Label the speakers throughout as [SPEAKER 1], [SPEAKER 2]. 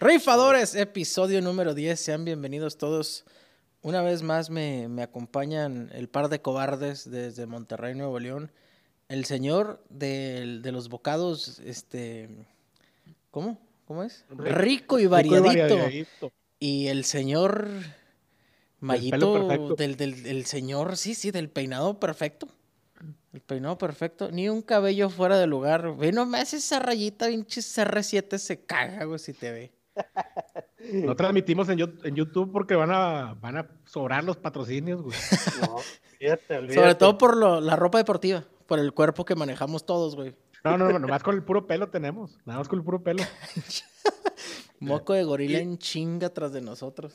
[SPEAKER 1] Rifadores, episodio número 10. Sean bienvenidos todos. Una vez más me, me acompañan el par de cobardes desde Monterrey, Nuevo León. El señor del- de, los bocados, este... ¿Cómo? ¿Cómo es? Rico y variadito. Y el señor Mayito
[SPEAKER 2] perfecto.
[SPEAKER 1] del, del, del señor, sí, sí, del peinado perfecto. El peinado perfecto. Ni un cabello fuera de lugar. Ve nomás esa rayita, pinche R7 se caga, güey, si te ve.
[SPEAKER 2] No transmitimos en, Yo- en YouTube porque van a, van a sobrar los patrocinios, güey.
[SPEAKER 3] No, fíjate, olvídate.
[SPEAKER 1] Sobre todo por lo- la ropa deportiva, por el cuerpo que manejamos todos, güey.
[SPEAKER 2] No, no, no, nomás con el puro pelo tenemos. Nada más con el puro pelo.
[SPEAKER 1] Moco de gorila en chinga tras de nosotros.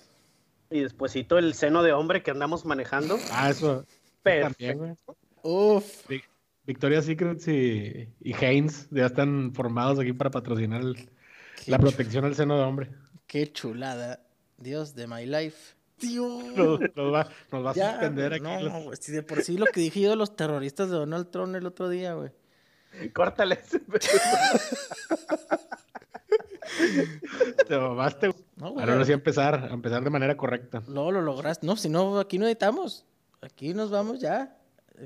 [SPEAKER 3] Y despuesito el seno de hombre que andamos manejando.
[SPEAKER 2] Ah, eso. También, güey.
[SPEAKER 3] Perfecto.
[SPEAKER 1] Uf.
[SPEAKER 2] Vi- Victoria's Secrets y, y Haynes ya están formados aquí para patrocinar el- la protección al seno de hombre.
[SPEAKER 1] qué chulada. Dios de my life. Dios.
[SPEAKER 2] Nos, nos va, nos va a suspender aquí.
[SPEAKER 1] no,
[SPEAKER 2] los-
[SPEAKER 1] güey, si de por sí lo que dije yo de los terroristas de Donald Trump el otro día, güey.
[SPEAKER 3] Córtale. ese
[SPEAKER 2] Te mamaste, güey.
[SPEAKER 1] No, güey.
[SPEAKER 2] Ahora sí a empezar, a empezar de manera correcta.
[SPEAKER 1] No, lo lograste. No, si no, aquí no editamos. Aquí nos vamos ya.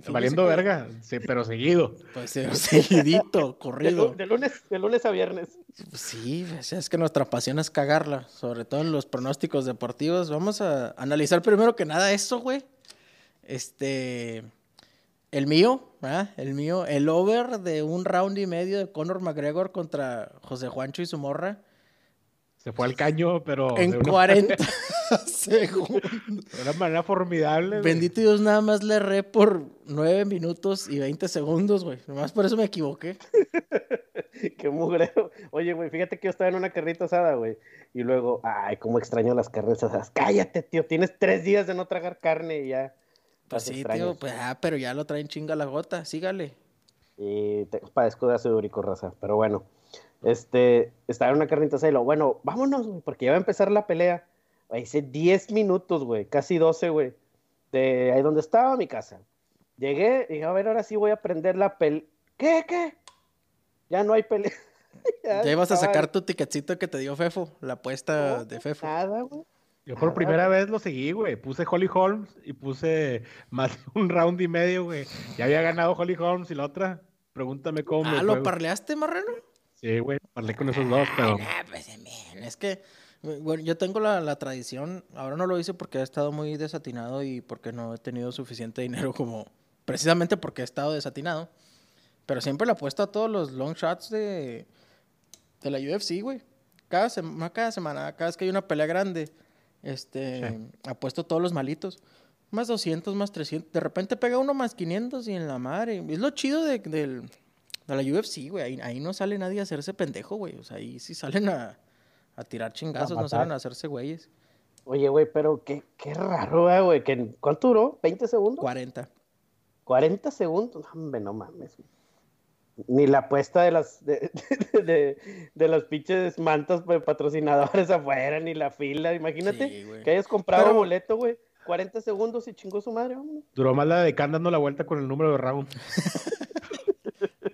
[SPEAKER 2] Valiendo verga, sí, pero seguido.
[SPEAKER 1] Pues eh, seguidito, corrido.
[SPEAKER 3] de lunes, de lunes a viernes.
[SPEAKER 1] Pues Sí, o sea, es que nuestra pasión es cagarla, sobre todo en los pronósticos deportivos. Vamos a analizar primero que nada eso, güey. Este, el mío, ¿verdad? El mío, el over de un round y medio de Conor McGregor contra José Juancho y su morra
[SPEAKER 2] Se fue al caño, pero
[SPEAKER 1] en
[SPEAKER 2] de una,
[SPEAKER 1] 40 segundos.
[SPEAKER 2] de una manera formidable. güey.
[SPEAKER 1] Bendito Dios, nada más le erré por 9 minutos y 20 segundos, güey. Nomás por eso me equivoqué.
[SPEAKER 3] Qué mugreo. Oye, güey, fíjate que yo estaba en una carnita asada, güey. Y luego, ay, cómo extraño las carnes asadas. Cállate, tío. Tienes tres días de no tragar carne y ya.
[SPEAKER 1] Pues sí, tío, pues, ah, pero ya lo traen chinga la gota, sígale.
[SPEAKER 3] Y te, padezco de ácido úrico, raza. Pero bueno, este, estaba en una carnita asada y lo, bueno, vámonos, güey, porque ya va a empezar la pelea. Hice 10 minutos, güey, casi 12, güey, de ahí donde estaba mi casa. Llegué y dije, a ver, ahora sí voy a prender la pelea. ¿Qué, qué? Ya no hay pelea.
[SPEAKER 1] Ya ibas a sacar tu ticketcito que te dio Fefo, la apuesta
[SPEAKER 3] No,
[SPEAKER 1] de Fefo.
[SPEAKER 3] Nada, güey.
[SPEAKER 2] Yo por
[SPEAKER 3] Ah,
[SPEAKER 2] primera vez lo seguí, güey. Puse Holly Holmes y puse más un round y medio, güey. Ya había ganado Holly Holmes y la otra, pregúntame cómo me
[SPEAKER 1] Ah,
[SPEAKER 2] fue,
[SPEAKER 1] ¿lo parleaste, Marrano?
[SPEAKER 2] Sí, güey, parlé con esos dos, pero
[SPEAKER 1] Ah, pues, men, es que, bueno, yo tengo la, la tradición, ahora no lo hice porque he estado muy desatinado y porque no he tenido suficiente dinero como, precisamente porque he estado desatinado, pero siempre le apuesto a todos los long shots de, de la UFC, güey. Cada, sema- cada semana, cada vez que hay una pelea grande, este,
[SPEAKER 2] Sí.
[SPEAKER 1] apuesto todos los malitos. Más 200, más 300. De repente pega uno más 500 y en la madre. Es lo chido de, del, de la UFC, güey. Ahí, ahí no sale nadie a hacerse pendejo, güey. O sea, ahí sí salen a, a tirar chingazos, no salen a hacerse güeyes.
[SPEAKER 3] Oye, güey, pero qué, qué raro, eh, güey. ¿Cuánto duró? ¿20 segundos?
[SPEAKER 1] 40.
[SPEAKER 3] 40 segundos. No, Hombre, no mames. güey. Ni la apuesta de las de, de, de- de las pinches mantas pues, patrocinadores afuera, ni la fila. Imagínate
[SPEAKER 1] Sí,
[SPEAKER 3] que hayas comprado
[SPEAKER 1] Pero-
[SPEAKER 3] boleto, güey. 40 segundos y chingó su madre, vámonos.
[SPEAKER 2] duró más la de Khan dando la vuelta con el número de round.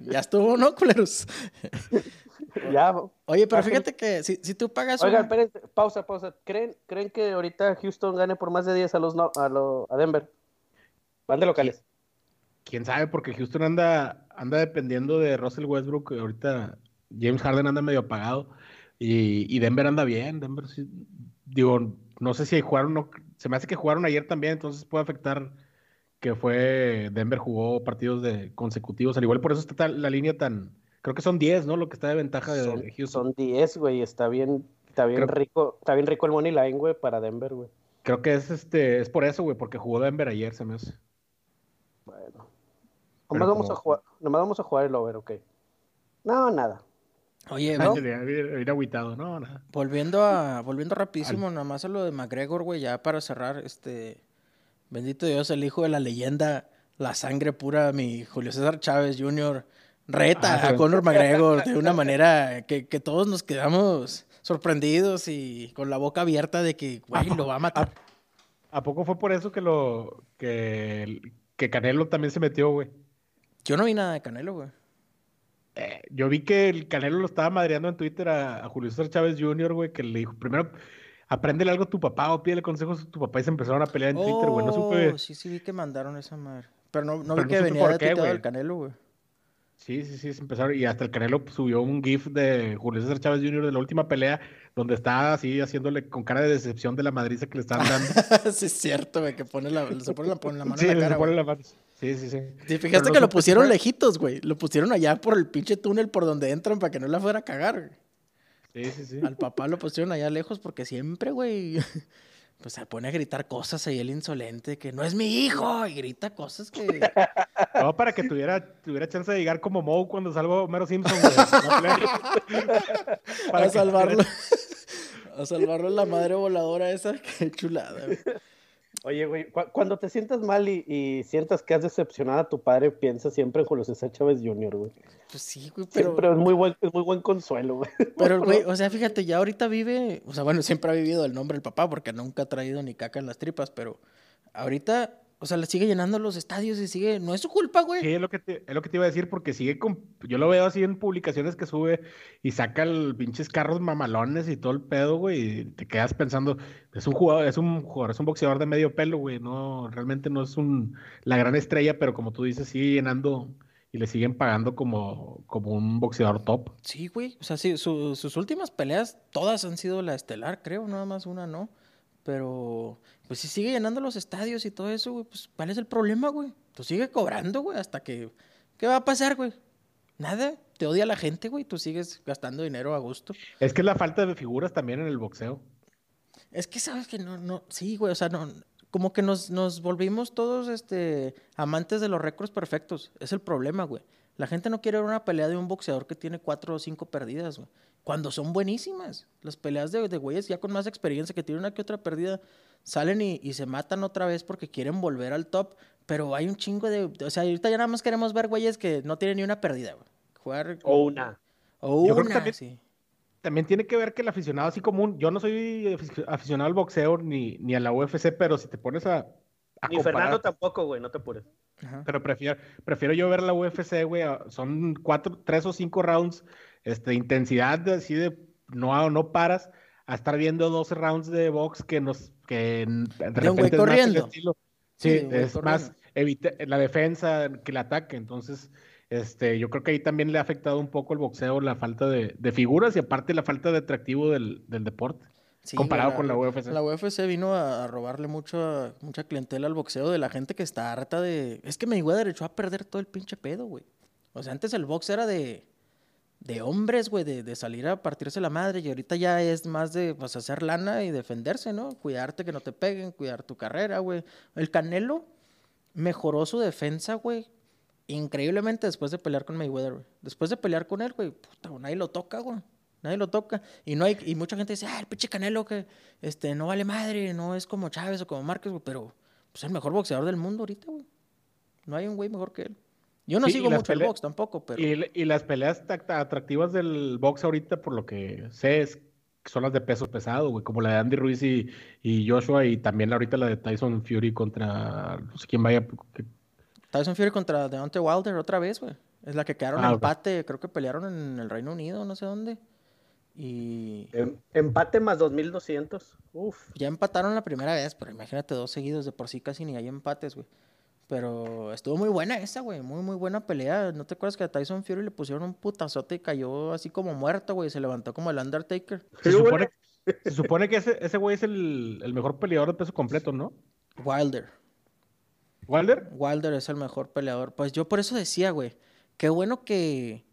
[SPEAKER 1] Ya estuvo, ¿no, culeros?
[SPEAKER 3] Ya.
[SPEAKER 1] Oye, pero
[SPEAKER 3] Ah,
[SPEAKER 1] fíjate que si, si tú pagas
[SPEAKER 3] Oigan,
[SPEAKER 1] un-
[SPEAKER 3] espérense, pausa, pausa. ¿Creen, ¿Creen que ahorita Houston gane por más de 10 a los no- a, lo- a Denver? Van de locales.
[SPEAKER 2] Quién sabe, porque Houston anda, anda dependiendo de Russell Westbrook. Ahorita James Harden anda medio apagado. Y, y Denver anda bien. Denver sí- digo, no sé si jugaron, no- se me hace que jugaron ayer también, entonces puede afectar que fue Denver jugó partidos de consecutivos. Al igual por eso está tan- la línea tan, creo que son 10, ¿no? Lo que está de ventaja de,
[SPEAKER 3] Son,
[SPEAKER 2] de Houston.
[SPEAKER 3] son 10, güey. Está bien, está bien
[SPEAKER 2] Creo-
[SPEAKER 3] rico, está bien rico el money line, güey, para Denver, güey.
[SPEAKER 2] Creo que es este, es por eso, güey, porque jugó Denver ayer, se me hace.
[SPEAKER 3] Bueno. Nomás vamos,
[SPEAKER 2] como-
[SPEAKER 3] a jugar, nomás vamos a jugar el over, ok. No, nada.
[SPEAKER 1] Oye,
[SPEAKER 2] ¿No? Bien agüitado, no, nada.
[SPEAKER 1] volviendo a volviendo rapidísimo, nada más a lo de McGregor, güey, ya para cerrar, este bendito Dios, el hijo de la leyenda, la sangre pura, mi Julio César Chávez Jr. reta
[SPEAKER 2] Ah,
[SPEAKER 1] a. Conor McGregor de una manera que, que todos nos quedamos sorprendidos y con la boca abierta de que, güey, lo va a matar.
[SPEAKER 2] ¿A poco fue por eso que lo que, que Canelo también se metió, güey.
[SPEAKER 1] Yo no vi nada de Canelo, güey.
[SPEAKER 2] Eh, yo vi que el Canelo lo estaba madreando en Twitter a, Julio César Chávez Jr., güey, que le dijo, primero, apréndele algo a tu papá o pídele consejos a tu papá y se empezaron a pelear en Twitter, güey. No supe.
[SPEAKER 1] Oh, sí, sí, vi que mandaron esa madre. Pero no, no vi que venía de Twitter del Canelo, güey.
[SPEAKER 2] Sí, sí, sí, se empezaron. Y hasta el Canelo subió un GIF de Julio César Chávez Jr. de la última pelea, donde está así haciéndole con cara de decepción de la madriza que le están dando.
[SPEAKER 1] sí, es cierto, güey, que pone la, se pone la, pone la mano en la cara. Se pone la mano.
[SPEAKER 2] Sí, sí, sí.
[SPEAKER 1] sí fíjate que lo pusieron lejitos, güey. Lo pusieron allá por el pinche túnel por donde entran para que no la fuera a cagar.
[SPEAKER 2] Sí, sí, sí.
[SPEAKER 1] Al papá lo pusieron allá lejos porque siempre, güey pues se pone a gritar cosas ahí el insolente, que no es mi hijo, y grita cosas que...
[SPEAKER 2] No, para que tuviera, tuviera chance de llegar como Moe cuando salgo Mero Simpson,
[SPEAKER 1] para a salvarlo. a salvarlo la madre voladora esa, qué chulada, güey.
[SPEAKER 3] Oye, güey, cuando te sientas mal y, sientas que has decepcionado a tu padre, piensa siempre en Julio César Chávez Jr., güey.
[SPEAKER 1] Pues sí, güey, pero...
[SPEAKER 3] Siempre es muy buen, es muy buen consuelo, güey.
[SPEAKER 1] Pero, güey, o sea, fíjate, ya ahorita vive... O sea, bueno, siempre ha vivido el nombre del papá porque nunca ha traído ni caca en las tripas, pero ahorita o sea, le sigue llenando los estadios y sigue. No es su culpa, güey.
[SPEAKER 2] Sí, es lo, que te, es lo que te iba a decir, porque sigue con. Yo lo veo así en publicaciones que sube y saca el pinches carros mamalones y todo el pedo, güey. Y te quedas pensando, es un jugador, es un jugador, es un boxeador de medio pelo, güey. No, realmente no es un la gran estrella, pero como tú dices, sigue llenando y le siguen pagando como, como un boxeador top.
[SPEAKER 1] Sí, güey. O sea, sí, sus últimas peleas, todas han sido la estelar, creo, nada más una no. Pero, pues si sigue llenando los estadios y todo eso, güey, pues ¿cuál es el problema, güey? Tú sigue cobrando, güey, hasta que... ¿Qué va a pasar, güey? Nada, te odia la gente, güey, tú sigues gastando dinero a gusto.
[SPEAKER 2] Es que es la falta de figuras también en el boxeo.
[SPEAKER 1] Es que sabes que no, no, sí, güey, o sea, no, como que nos, nos volvimos todos, este, amantes de los récords perfectos. Es el problema, güey. La gente no quiere ver una pelea de un boxeador que tiene cuatro o cinco perdidas, güey cuando son buenísimas. Las peleas de, de güeyes ya con más experiencia, que tienen una que otra pérdida, salen y, se matan otra vez porque quieren volver al top. Pero hay un chingo de. O sea, ahorita ya nada más queremos ver güeyes que no tienen ni una pérdida, Jugar.
[SPEAKER 3] O una.
[SPEAKER 1] O una, también, sí.
[SPEAKER 2] También tiene que ver que el aficionado así común. Yo no soy aficionado al boxeo ni, ni a la UFC, pero si te pones a.
[SPEAKER 3] ni Fernando tampoco, güey, no te apures.
[SPEAKER 2] Pero prefiero, prefiero yo ver la UFC, güey. Son cuatro, tres o cinco rounds este, intensidad así de no, no paras a estar viendo 12 rounds de box que nos que
[SPEAKER 1] de, repente es corriendo. Más
[SPEAKER 2] sí, es más evita, la defensa que el ataque, entonces este, yo creo que ahí también le ha afectado un poco el boxeo la falta de, figuras y aparte la falta de atractivo del, deporte. Comparado con la UFC.
[SPEAKER 1] La UFC vino a, robarle mucho, mucha clientela al boxeo de la gente que está harta de... Es que me derecho a perder todo el pinche pedo, güey. O sea, antes el box era de de hombres, güey, de, salir a partirse la madre. Y ahorita ya es más de pues, hacer lana y defenderse, ¿no? Cuidarte que no te peguen, cuidar tu carrera, güey. El Canelo mejoró su defensa, güey, increíblemente después de pelear con Mayweather, güey. Después de pelear con él, güey, puta, nadie lo toca, güey. Nadie lo toca. Y no hay, y mucha gente dice, ah, el pinche Canelo que este, no vale madre, no es como Chávez o como Márquez, güey, pero pues, es el mejor boxeador del mundo ahorita, güey. No hay un güey mejor que él. Yo no sigo mucho el box tampoco, pero.
[SPEAKER 2] Y, las peleas atractivas del box ahorita, por lo que sé, es, son las de peso pesado, güey, como la de Andy Ruiz y, Joshua, y también ahorita la de Tyson Fury contra. No sé quién vaya.
[SPEAKER 1] Tyson Fury contra Deontay Wilder otra vez, güey. Es la que quedaron en ah, empate, creo que pelearon en el Reino Unido, no sé dónde. Y.
[SPEAKER 3] Em, empate más 2200. Uf.
[SPEAKER 1] Ya empataron la primera vez, pero imagínate dos seguidos, de por sí casi ni hay empates, güey. Pero estuvo muy buena esa, güey. Muy, muy buena pelea. ¿No te acuerdas que a Tyson Fury le pusieron un putazote y cayó así como muerto, güey? Se levantó como el Undertaker.
[SPEAKER 2] Se supone, se supone que ese, ese güey es el, el, mejor peleador de peso completo, ¿no?
[SPEAKER 1] Wilder.
[SPEAKER 2] ¿Wilder?
[SPEAKER 1] Wilder es el mejor peleador. Pues yo por eso decía, güey. Qué bueno que.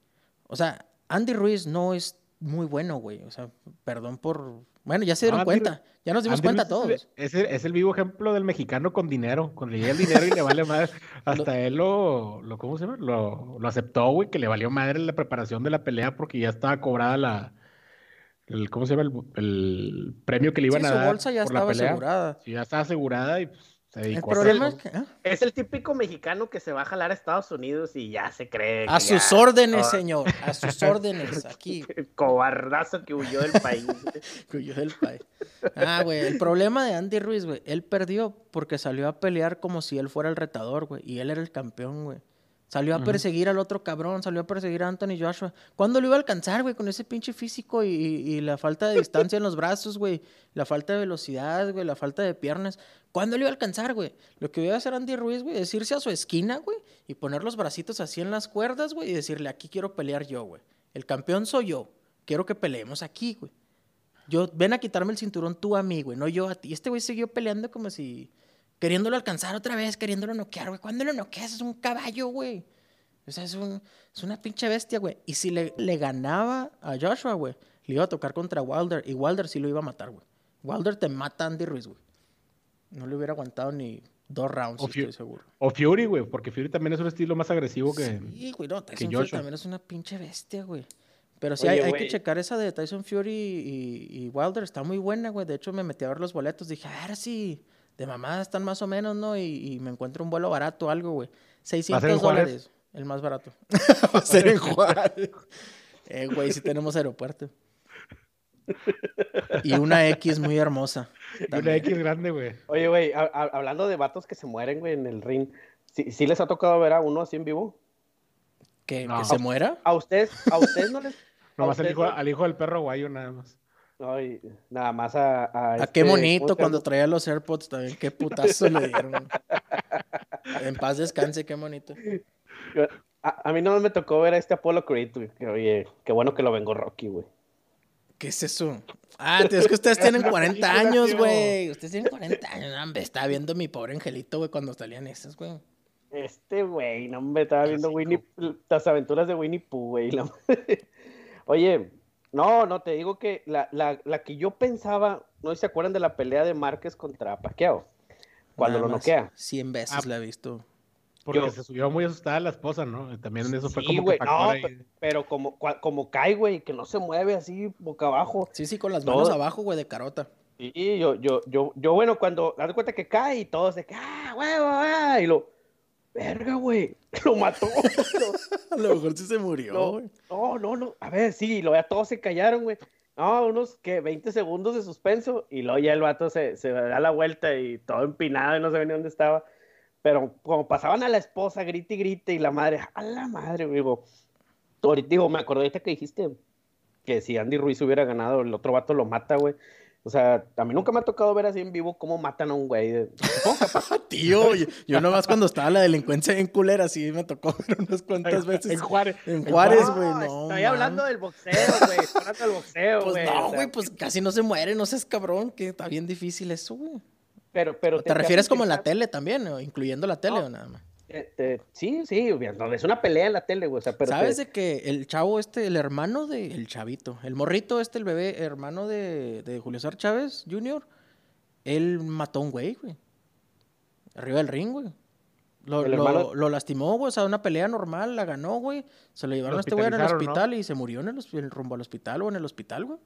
[SPEAKER 1] O sea, Andy Ruiz no es muy bueno, güey. O sea, perdón por bueno, ya se dieron cuenta. Ya nos dimos cuenta todos.
[SPEAKER 2] Es el, es el, vivo ejemplo del mexicano con dinero. Cuando le llega el dinero y le vale madre. Hasta él lo, lo, ¿cómo se llama? Lo, lo aceptó, güey, que le valió madre la preparación de la pelea porque ya estaba cobrada la. El, ¿Cómo se llama? El, premio que le iban a dar.
[SPEAKER 1] Su bolsa ya estaba asegurada.
[SPEAKER 2] Sí, ya estaba asegurada y pues,
[SPEAKER 1] el problema es que. ¿eh?
[SPEAKER 3] Es el típico mexicano que se va a jalar a Estados Unidos y ya se cree.
[SPEAKER 1] A sus órdenes, señor. A sus órdenes, aquí.
[SPEAKER 3] Cobardazo que huyó del país.
[SPEAKER 1] que huyó del país. Ah, güey. El problema de Andy Ruiz, güey. Él perdió porque salió a pelear como si él fuera el retador, güey. Y él era el campeón, güey. Salió a perseguir al otro cabrón, salió a perseguir a Anthony Joshua. ¿Cuándo lo iba a alcanzar, güey? Con ese pinche físico y, la falta de distancia en los brazos, güey. La falta de velocidad, güey. La falta de piernas. ¿Cuándo lo iba a alcanzar, güey? Lo que iba a hacer Andy Ruiz, güey, es irse a su esquina, güey. Y poner los bracitos así en las cuerdas, güey. Y decirle, aquí quiero pelear yo, güey. El campeón soy yo. Quiero que peleemos aquí, güey. Yo, ven a quitarme el cinturón tú a mí, güey. No yo a ti. Este güey siguió peleando como si... Queriéndolo alcanzar otra vez, queriéndolo noquear, güey. ¿Cuándo lo noqueas? Es un caballo, güey. O sea, es, un, es una pinche bestia, güey. Y si le, le ganaba a Joshua, güey, le iba a tocar contra Wilder. Y Wilder sí lo iba a matar, güey. Wilder te mata a Andy Ruiz, güey. No le hubiera aguantado ni dos rounds, estoy seguro.
[SPEAKER 2] O Fury, güey, porque Fury también es un estilo más agresivo que.
[SPEAKER 1] Sí, güey, no, Tyson Fury también es una pinche bestia, güey. Pero sí, hay, hay, que checar esa de Tyson Fury y, Wilder. Está muy buena, güey. De hecho, me metí a ver los boletos. Dije, a ver si de mamá están más o menos, ¿no? Y, me encuentro un vuelo barato, algo, güey. 600 dólares. El más barato. Va a ser en Juárez. Eh, güey, si tenemos aeropuerto. Y una X muy hermosa.
[SPEAKER 2] Una X grande, güey.
[SPEAKER 3] Oye, güey, hablando de vatos que se mueren, güey, en el ring, ¿sí, les ha tocado ver a uno así en vivo?
[SPEAKER 1] ¿Que, se muera?
[SPEAKER 3] ¿A ustedes, a ustedes no les...?
[SPEAKER 2] Nomás al hijo, al hijo del perro guayo, nada más.
[SPEAKER 3] No, y nada más a... A,
[SPEAKER 1] a qué este, bonito cuando traía los AirPods también. Qué putazo le dieron. En paz descanse, qué bonito.
[SPEAKER 3] A, mí no me tocó ver a este Apollo Creed, güey. Oye, qué bueno que lo vengo Rocky, güey.
[SPEAKER 1] ¿Qué es eso? Ah, es que ustedes tienen 40 años, güey. Ustedes tienen 40 años. No, estaba viendo mi pobre angelito, güey, cuando salían esas, güey.
[SPEAKER 3] Este, güey, no, me estaba viendo Winnie, las aventuras de Winnie Pooh, güey. Oye, no, no, te digo que la, la, la, que yo pensaba, no sé si se acuerdan de la pelea de Márquez contra Paquiao, cuando lo noquea.
[SPEAKER 1] 100 veces ah, la he visto.
[SPEAKER 2] Porque se subió muy asustada la esposa, ¿no? También eso fue como
[SPEAKER 3] que no, pero como, como cae, güey, que no se mueve así boca abajo.
[SPEAKER 1] Sí, sí, con las manos abajo, güey, de carota.
[SPEAKER 3] Y yo, yo, yo, yo, bueno, cuando das cuenta que cae y todos de que, ah, huevo, ah, y lo, verga, güey, lo mató.
[SPEAKER 1] a lo mejor sí se murió.
[SPEAKER 3] No, no, no, a ver, sí, lo ya todos se callaron, güey. No, unos que 20 segundos de suspenso y luego ya el vato se, se da la vuelta y todo empinado y no sabía ni dónde estaba. Pero como pasaban a la esposa, grite y grite, y la madre, a la madre, digo, ahorita digo, me acordé ahorita que dijiste que si Andy Ruiz hubiera ganado, el otro vato lo mata, güey. O sea, a mí nunca me ha tocado ver así en vivo cómo matan a un güey.
[SPEAKER 1] Tío, yo, nomás cuando estaba la delincuencia en culera, sí me tocó ver unas cuantas veces.
[SPEAKER 2] En Juárez.
[SPEAKER 1] En Juárez, güey, no.
[SPEAKER 3] Estoy hablando del boxeo, güey. Estoy hablando del boxeo,
[SPEAKER 1] pues
[SPEAKER 3] güey.
[SPEAKER 1] Pues no, güey, pues casi no se muere, no seas cabrón, que está bien difícil eso, güey.
[SPEAKER 3] Pero, pero
[SPEAKER 1] ¿Te, refieres como en la tele también, incluyendo la tele o nada más?
[SPEAKER 3] Eh, sí, sí, es una pelea en la tele, güey.
[SPEAKER 1] ¿Sabes de que el chavo este, el hermano de, el chavito, el morrito este, el bebé, hermano de, de Julio César Chávez Jr., él mató a un güey, güey. Arriba del ring, güey. Lo, lo, lastimó, güey. O sea, una pelea normal, la ganó, güey. Se lo llevaron a este güey en el hospital y se murió en el, rumbo al hospital o en el hospital, güey.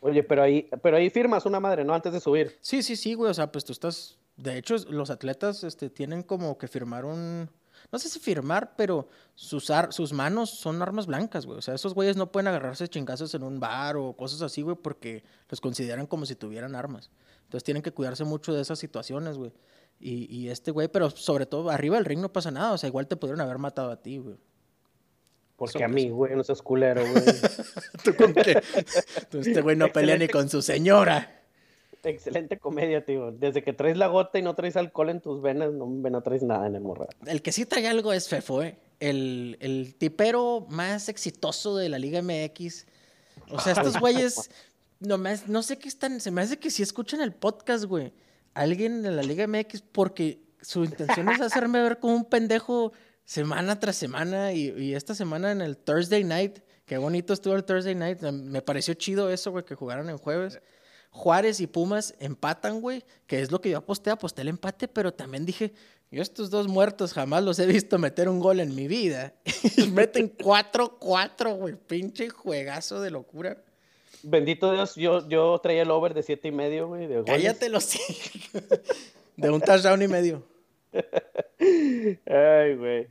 [SPEAKER 3] Oye, pero ahí, pero ahí firmas una madre, ¿no? Antes de subir.
[SPEAKER 1] Sí, sí, sí, güey. O sea, pues tú estás. De hecho, los atletas este, tienen como que firmar un. No sé si firmar, pero sus, sus manos son armas blancas, güey. O sea, esos güeyes no pueden agarrarse chingazos en un bar o cosas así, güey, porque los consideran como si tuvieran armas. Entonces tienen que cuidarse mucho de esas situaciones, güey. Y, y este güey, pero sobre todo arriba del ring no pasa nada. O sea, igual te pudieron haber matado a ti, güey.
[SPEAKER 3] Porque a mí, güey, no seas culero, güey.
[SPEAKER 1] ¿Tú con qué? Este güey no pelea ni con su señora.
[SPEAKER 3] Excelente comedia, tío. Desde que traes la gota y no traes alcohol en tus venas, no, no traes nada en el morral.
[SPEAKER 1] El que sí trae algo es Fefo, ¿eh? El, el tipero más exitoso de la Liga MX. O sea, estos güeyes, no, no sé qué están, se me hace que si escuchan el podcast, güey, alguien de la Liga MX, porque su intención es hacerme ver como un pendejo semana tras semana y, esta semana en el Thursday Night, qué bonito estuvo el Thursday Night, me pareció chido eso, güey, que jugaron en jueves. Juárez y Pumas empatan, güey, que es lo que yo aposté, aposté el empate, pero también dije, yo estos dos muertos jamás los he visto meter un gol en mi vida. y meten 4-4, güey, pinche juegazo de locura.
[SPEAKER 3] Bendito Dios, yo, yo traía el over de siete y medio, güey.
[SPEAKER 1] Cállate los De un touchdown y medio.
[SPEAKER 3] Ay, güey.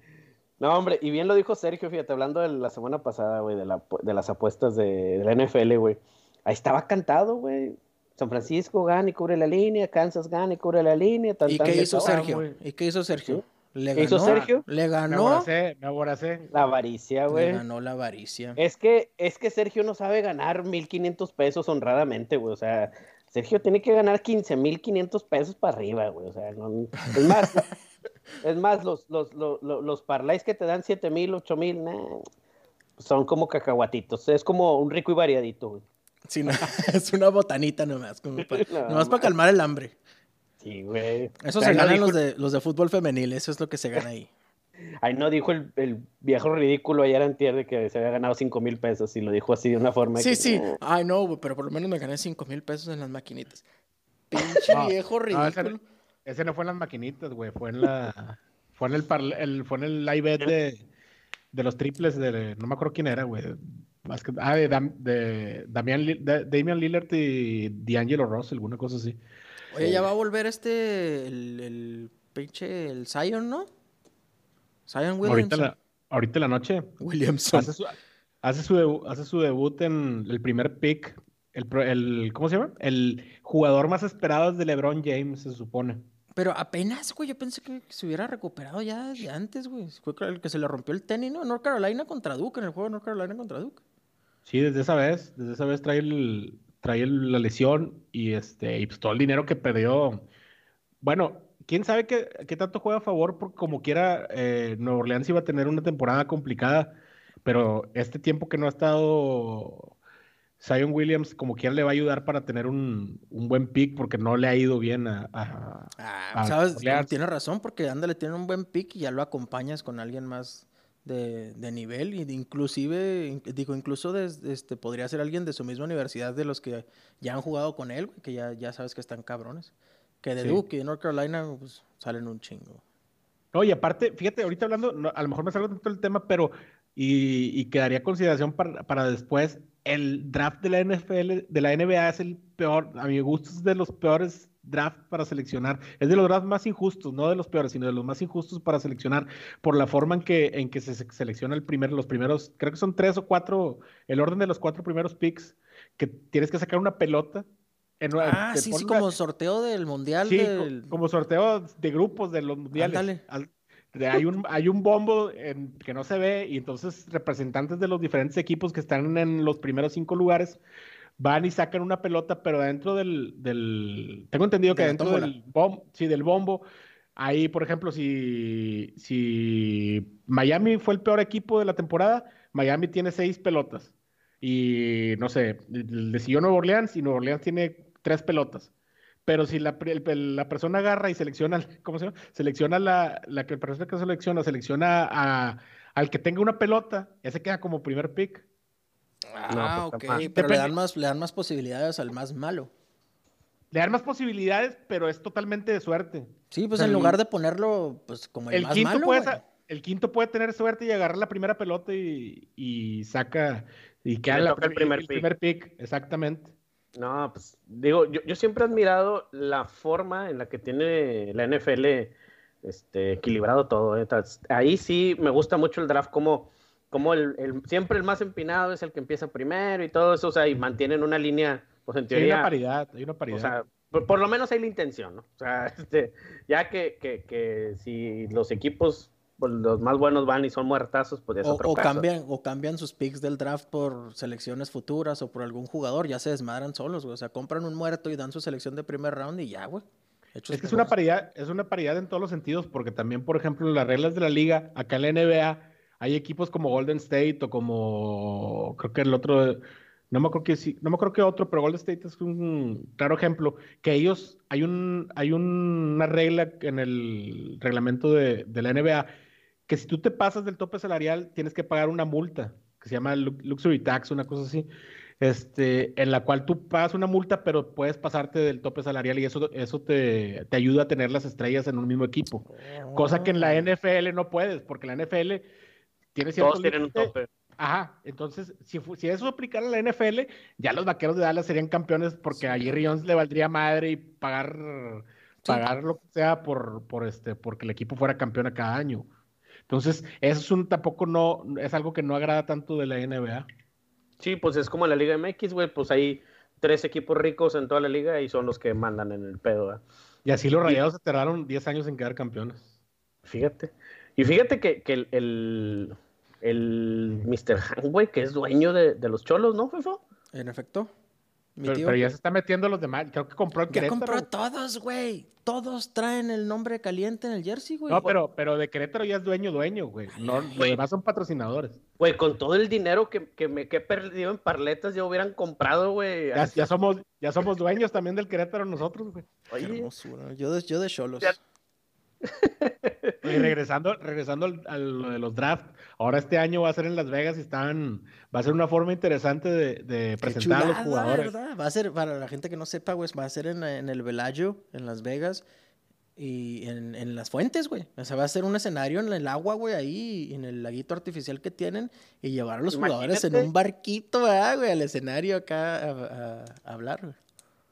[SPEAKER 3] No, hombre, y bien lo dijo Sergio, fíjate, hablando de la semana pasada, güey, de, la, de las apuestas de, de la NFL, güey. Ahí estaba cantado, güey. San Francisco gana y cubre la línea, Kansas gana y cubre la línea. Tan,
[SPEAKER 1] ¿Y
[SPEAKER 3] tan,
[SPEAKER 1] qué hizo. Sergio? ¿Y qué hizo Sergio? ¿Le
[SPEAKER 3] ¿Qué hizo
[SPEAKER 1] ganó?
[SPEAKER 3] Sergio?
[SPEAKER 1] Le
[SPEAKER 2] Me
[SPEAKER 1] ganó.
[SPEAKER 2] aboracé, me aboracé.
[SPEAKER 3] La avaricia,
[SPEAKER 1] Le
[SPEAKER 3] güey.
[SPEAKER 1] ganó la avaricia.
[SPEAKER 3] Es que, es que Sergio no sabe ganar 1500 pesos honradamente, güey. O sea, Sergio tiene que ganar 15.500 pesos para arriba, güey. O sea, no, es más, es más, los, los, los, los, los parlays que te dan 7.000, 8.000, nah, son como cacahuatitos. Es como un rico y variadito, güey.
[SPEAKER 1] Sí, no, es una botanita nomás, como pa-
[SPEAKER 3] No,
[SPEAKER 1] nomás para calmar el hambre.
[SPEAKER 3] Sí, güey.
[SPEAKER 1] Eso se ganan
[SPEAKER 3] dijo-
[SPEAKER 1] los de, los de fútbol femenil, eso es lo que se gana ahí.
[SPEAKER 3] Ahí no dijo el, el viejo ridículo ayer antier de que se había ganado 5 mil pesos y lo dijo así de una forma
[SPEAKER 1] Sí,
[SPEAKER 3] que,
[SPEAKER 1] sí. Ay, no, güey, pero por lo menos me gané 5 mil pesos en las maquinitas. Pinche
[SPEAKER 2] No,
[SPEAKER 1] viejo
[SPEAKER 2] no, ese-
[SPEAKER 1] ridículo.
[SPEAKER 2] Ese no fue en las maquinitas, güey. Fue en la. Fue en el, parla- el, fue en el live de, de los triples de. No me acuerdo quién era, güey. Más que- ah, de, Dam- de Damian, de- Damian Lillard y D'Angelo Russell, alguna cosa así.
[SPEAKER 1] Oye, ya va a volver este, el, el pinche, el Zion, ¿no? Zion
[SPEAKER 2] Ahorita
[SPEAKER 1] Williamson.
[SPEAKER 2] la, ahorita en la noche.
[SPEAKER 1] Williamson.
[SPEAKER 2] Hace su, hace, su debu- hace su debut en el primer pick. El, el, ¿Cómo se llama? El jugador más esperado es de LeBron James, se supone.
[SPEAKER 1] Pero apenas, güey, yo pensé que se hubiera recuperado ya desde antes, güey. Fue el que se le rompió el tenis, ¿no? North Carolina contra Duke, en el juego de North Carolina contra Duke.
[SPEAKER 2] Sí, desde esa vez, desde esa vez trae el, trae el- la lesión y este, y pues todo el dinero que perdió. Bueno, quién sabe qué, qué tanto juega a favor, porque como quiera, eh, Nueva Orleans iba a tener una temporada complicada, pero este tiempo que no ha estado Zion Williams, como quiera, le va a ayudar para tener un, un buen pick, porque no le ha ido bien a, a-
[SPEAKER 1] Ah,
[SPEAKER 2] a
[SPEAKER 1] sabes,
[SPEAKER 2] Orleans.
[SPEAKER 1] tienes razón, porque ándale, tiene un buen pick y ya lo acompañas con alguien más de, de nivel. Inclusive, in- digo, incluso este, podría ser alguien de su misma universidad de los que ya han jugado con él, que ya, ya sabes que están cabrones. Que de
[SPEAKER 2] Sí.
[SPEAKER 1] Duke y de North Carolina, pues, salen un chingo.
[SPEAKER 2] No, y aparte, fíjate, ahorita hablando, no, a lo mejor me salgo tanto del tema, pero y, y quedaría consideración para, para después. El draft de la NFL, de la NBA es el peor, a mi gusto es de los peores drafts para seleccionar. Es de los drafts más injustos, no de los peores, sino de los más injustos para seleccionar por la forma en que, en que se se- selecciona el primer, los primeros, creo que son tres o cuatro, el orden de los cuatro primeros picks, que tienes que sacar una pelota. En,
[SPEAKER 1] Ah, sí, sí, como sorteo del mundial.
[SPEAKER 2] Sí,
[SPEAKER 1] del...
[SPEAKER 2] como sorteo de grupos de los mundiales.
[SPEAKER 1] Ándale.
[SPEAKER 2] Al- de- hay, un, hay un bombo en- que no se ve y entonces representantes de los diferentes equipos que están en los primeros cinco lugares van y sacan una pelota, pero dentro del... del tengo entendido que
[SPEAKER 1] De
[SPEAKER 2] dentro del, bom, sí, del bombo, ahí, por ejemplo, si, si Miami fue el peor equipo de la temporada, Miami tiene seis pelotas. Y no sé, le siguió Nueva Orleans y Nueva Orleans tiene tres pelotas. Pero si la, el- la persona agarra y selecciona, ¿cómo se llama? Selecciona la, la que persona que selecciona, selecciona a, al que tenga una pelota, ya se queda como primer pick.
[SPEAKER 1] Ah,
[SPEAKER 3] pues,
[SPEAKER 1] ok, pero le dan, más, le dan más posibilidades al más malo.
[SPEAKER 2] Le dan más posibilidades, pero es totalmente de suerte.
[SPEAKER 1] Sí, pues
[SPEAKER 2] O sea,
[SPEAKER 1] en
[SPEAKER 2] el-
[SPEAKER 1] lugar de ponerlo pues como el,
[SPEAKER 2] El
[SPEAKER 1] más
[SPEAKER 2] quinto,
[SPEAKER 1] malo,
[SPEAKER 2] puede, el quinto puede tener suerte y agarrar la primera pelota y, y saca y queda la
[SPEAKER 3] el
[SPEAKER 2] prim-
[SPEAKER 3] primer pick.
[SPEAKER 2] primer pick, exactamente.
[SPEAKER 3] No, pues digo, yo, yo siempre he admirado la forma en la que tiene la NFL este, equilibrado todo. ¿eh? Ahí sí me gusta mucho el draft, como, como el, el- siempre el más empinado es el que empieza primero y todo eso, o sea, y mantienen una línea, pues en
[SPEAKER 2] Sí, hay una paridad, hay una
[SPEAKER 3] o
[SPEAKER 2] paridad.
[SPEAKER 3] sea, por, por lo menos hay la intención, ¿no? O sea, este, ya que, que, que si los equipos, pues, los más buenos van y son muertazos, pues ya es
[SPEAKER 1] O,
[SPEAKER 3] otro
[SPEAKER 1] o
[SPEAKER 3] caso.
[SPEAKER 1] cambian, o cambian sus picks del draft por selecciones futuras o por algún jugador, ya se desmadran solos, güey. O sea, compran un muerto y dan su selección de primer round y ya, güey. Hechos
[SPEAKER 2] Es que es una paridad, es una paridad en todos los sentidos, porque también, por ejemplo, en las reglas de la liga, acá en la NBA, hay equipos como Golden State o como creo que el otro, no me acuerdo que sí, no me acuerdo que otro, pero Golden State es un claro ejemplo, que ellos, hay un, hay un- una regla en el reglamento de, de la NBA, que si tú te pasas del tope salarial, tienes que pagar una multa, que se llama lu- Luxury Tax, una cosa así este, en la cual tú pagas una multa, pero puedes pasarte del tope salarial y eso, eso te, te ayuda a tener las estrellas en un mismo equipo. Cosa que en la
[SPEAKER 1] Oh.
[SPEAKER 2] NFL no puedes, porque la NFL tiene cierto
[SPEAKER 3] Todos tienen un tope.
[SPEAKER 2] Ajá, entonces, si, eso aplicara a la NFL, ya los vaqueros de Dallas serían campeones porque a Jerry Jones le valdría madre y pagar pagar lo que sea por, por este, porque el equipo fuera campeón a cada año. Entonces, eso es un tampoco no, es algo que no agrada tanto de la NBA.
[SPEAKER 3] Sí, pues es como la Liga MX, güey, pues hay tres equipos ricos en toda la liga y son los que mandan en el pedo. ¿eh?
[SPEAKER 2] Y así los rayados se tardaron 10 años en quedar campeones.
[SPEAKER 3] Fíjate. Y fíjate que, que el, el, el Mr. Han, güey, que es dueño de, de los cholos, ¿no, Fefo?
[SPEAKER 1] En efecto. Mi
[SPEAKER 2] Pero,
[SPEAKER 1] tío,
[SPEAKER 2] pero ya se está metiendo los demás. Creo que compró el
[SPEAKER 1] ya compró a todos, güey. Todos traen el nombre caliente en el jersey, güey.
[SPEAKER 2] No, pero, pero de Querétaro ya es dueño, dueño, güey. No, los
[SPEAKER 3] güey.
[SPEAKER 2] demás son patrocinadores.
[SPEAKER 3] Güey, con todo el dinero que, que me que he perdido en parletas, ya hubieran comprado, güey.
[SPEAKER 2] Ya, ya somos, ya somos dueños también del Querétaro nosotros, güey.
[SPEAKER 1] Qué
[SPEAKER 3] Oye,
[SPEAKER 1] hermosura. Yo de, yo de cholos.
[SPEAKER 3] Ya-
[SPEAKER 2] Y regresando, regresando al, a lo de los draft, ahora este año va a ser en Las Vegas y están, va a ser una forma interesante de, presentar a los jugadores.
[SPEAKER 1] ¿verdad? Va a ser, para la gente que no sepa, güey, va a ser en, en el Velayo, en Las Vegas, y en, en las fuentes, güey. O sea, va a ser un escenario en el agua, güey, ahí, en el laguito artificial que tienen, y llevar a los jugadores en un barquito, ¿verdad, güey? Al escenario acá a, a- a hablar, güey.